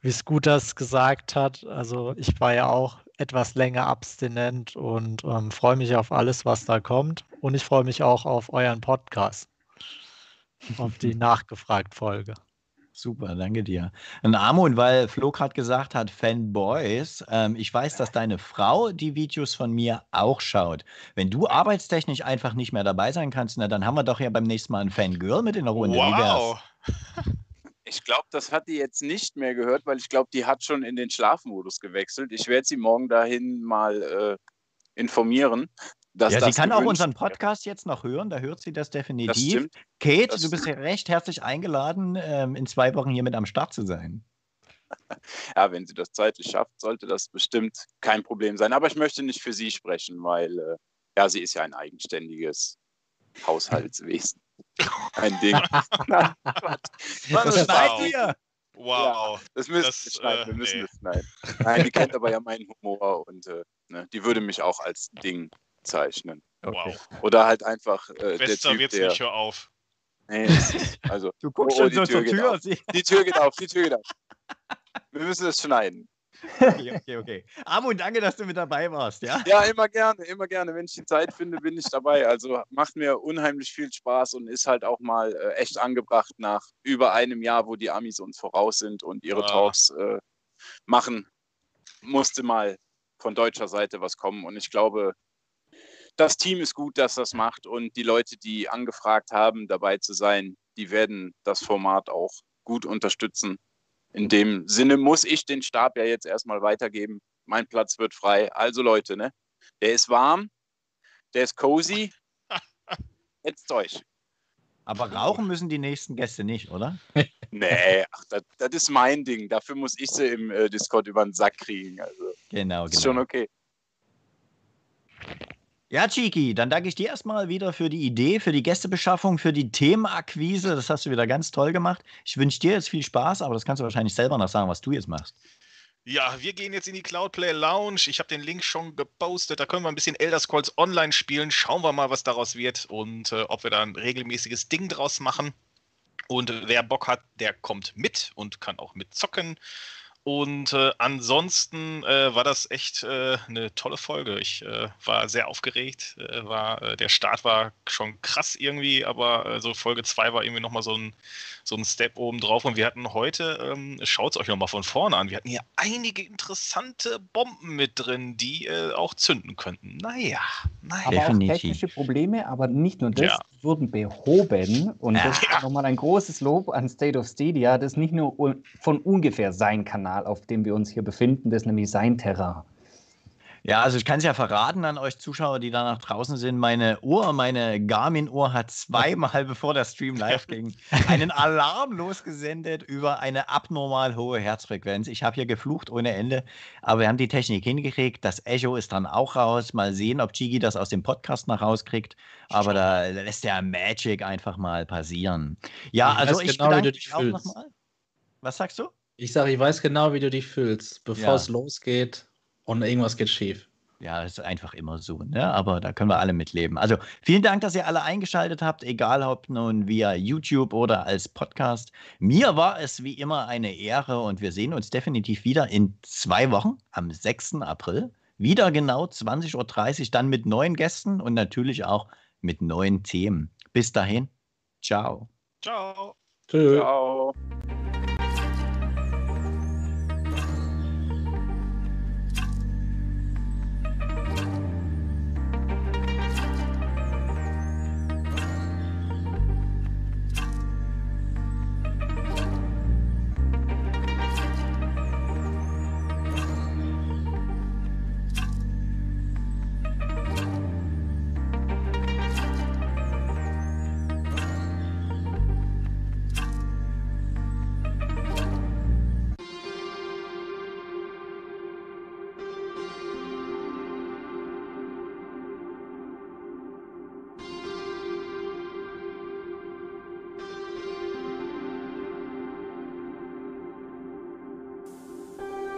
wie Scooters gesagt hat, also ich war ja auch etwas länger abstinent und ähm, freue mich auf alles, was da kommt. Und ich freue mich auch auf euren Podcast, auf die [laughs] Nachgefragt-Folge. Super, danke dir. Und Amon, weil Flo gerade gesagt hat, Fanboys, ähm, ich weiß, dass deine Frau die Videos von mir auch schaut. Wenn du arbeitstechnisch einfach nicht mehr dabei sein kannst, na, dann haben wir doch ja beim nächsten Mal ein Fangirl mit in der Runde. Wie wär's? Wow. [laughs] Ich glaube, das hat die jetzt nicht mehr gehört, weil ich glaube, die hat schon in den Schlafmodus gewechselt. Ich werde sie morgen dahin mal äh, informieren. Dass Ja, sie das kann auch unseren. Podcast jetzt noch hören, da hört sie das Das definitiv. stimmt. Kate, Das- du bist recht herzlich eingeladen, ähm, in zwei Wochen hier mit am Start zu sein. [laughs] Ja, wenn sie das zeitlich schafft, sollte das bestimmt kein Problem sein. Aber ich möchte nicht für sie sprechen, weil äh, ja, sie ist ja ein eigenständiges Haushaltswesen. [laughs] Ein Ding. [laughs] Nein, Das das, schneiden wow. wir. Wow. das müssen Das, wir schneiden. äh, Wir müssen nee. das schneiden. Nein, die kennt aber ja meinen Humor und äh, Ne? Die würde mich auch als Ding zeichnen. Wow. Oder halt einfach äh, der Besser Typ, wird's der. nicht, hör auf. Nee, ist, also Du guckst Oh, schon die so Tür zur Tür. die Tür geht auf, die Tür geht auf. Wir müssen es schneiden. Okay, okay, okay. Amo, danke, dass du mit dabei warst, ja? Ja, immer gerne, immer gerne. Wenn ich die Zeit finde, bin ich dabei. Also macht mir unheimlich viel Spaß und ist halt auch mal äh, echt angebracht nach über einem Jahr, wo die Amis uns voraus sind und ihre Ah. Talks äh, machen, musste mal von deutscher Seite was kommen. Und ich glaube, das Team ist gut, dass das macht und die Leute, die angefragt haben, dabei zu sein, die werden das Format auch gut unterstützen. In dem Sinne muss ich den Stab ja jetzt erstmal weitergeben. Mein Platz wird frei. Also Leute, ne? Der ist warm, der ist cozy. [laughs] Jetzt euch. Aber rauchen müssen die nächsten Gäste nicht, oder? [laughs] Nee, ach, das, das ist mein Ding. Dafür muss ich sie im äh, Discord über den Sack kriegen. Also Genau, ist schon genau. okay. Ja, Chiki, dann danke ich dir erstmal wieder für die Idee, für die Gästebeschaffung, für die Themenakquise. Das hast du wieder ganz toll gemacht. Ich wünsche dir jetzt viel Spaß, aber das kannst du wahrscheinlich selber noch sagen, was du jetzt machst. Ja, wir gehen jetzt in die Cloudplay Lounge. Ich habe den Link schon gepostet. Da können wir ein bisschen Elder Scrolls Online spielen. Schauen wir mal, was daraus wird und äh, ob wir da ein regelmäßiges Ding draus machen. Und wer Bock hat, der kommt mit und kann auch mitzocken. Und äh, ansonsten äh, war das echt äh, eine tolle Folge. Ich äh, war sehr aufgeregt. Äh, war, äh, der Start war schon krass irgendwie, aber äh, so Folge 2 war irgendwie nochmal so ein, so ein Step oben drauf. Und wir hatten heute, ähm, schaut es euch nochmal von vorne an, wir hatten hier einige interessante Bomben mit drin, die äh, auch zünden könnten. Naja, naja. Aber auch technische Probleme, aber nicht nur das, Ja. Wurden behoben. Und das ist nochmal ein großes Lob an State of Stadia, das nicht nur un- von ungefähr sein Kanal, auf dem wir uns hier befinden, das ist nämlich sein Terrain. Ja, also ich kann es ja verraten an euch Zuschauer, die da nach draußen sind. Meine Uhr, meine Garmin-Uhr hat zweimal, [laughs] bevor der Stream live ging, einen Alarm losgesendet über eine abnormal hohe Herzfrequenz. Ich habe hier geflucht ohne Ende, aber wir haben die Technik hingekriegt. Das Echo ist dann auch raus. Mal sehen, ob Chigi das aus dem Podcast noch rauskriegt. Aber da lässt der Magic einfach mal passieren. Ja, Ich also weiß ich genau, wie bedanke du dich mich auch fühlst. nochmal. Was sagst du? Ich sage, ich weiß genau, wie du dich fühlst, bevor Ja. es losgeht und irgendwas geht schief. Ja, das ist einfach immer so, ne? Aber da können wir alle mitleben. Also vielen Dank, dass ihr alle eingeschaltet habt, egal ob nun via YouTube oder als Podcast. Mir war es wie immer eine Ehre und wir sehen uns definitiv wieder in zwei Wochen am 6. April. Wieder genau 20.30 Uhr, dann mit neuen Gästen und natürlich auch mit neuen Themen. Bis dahin, ciao. Ciao. Tschüss. Ciao.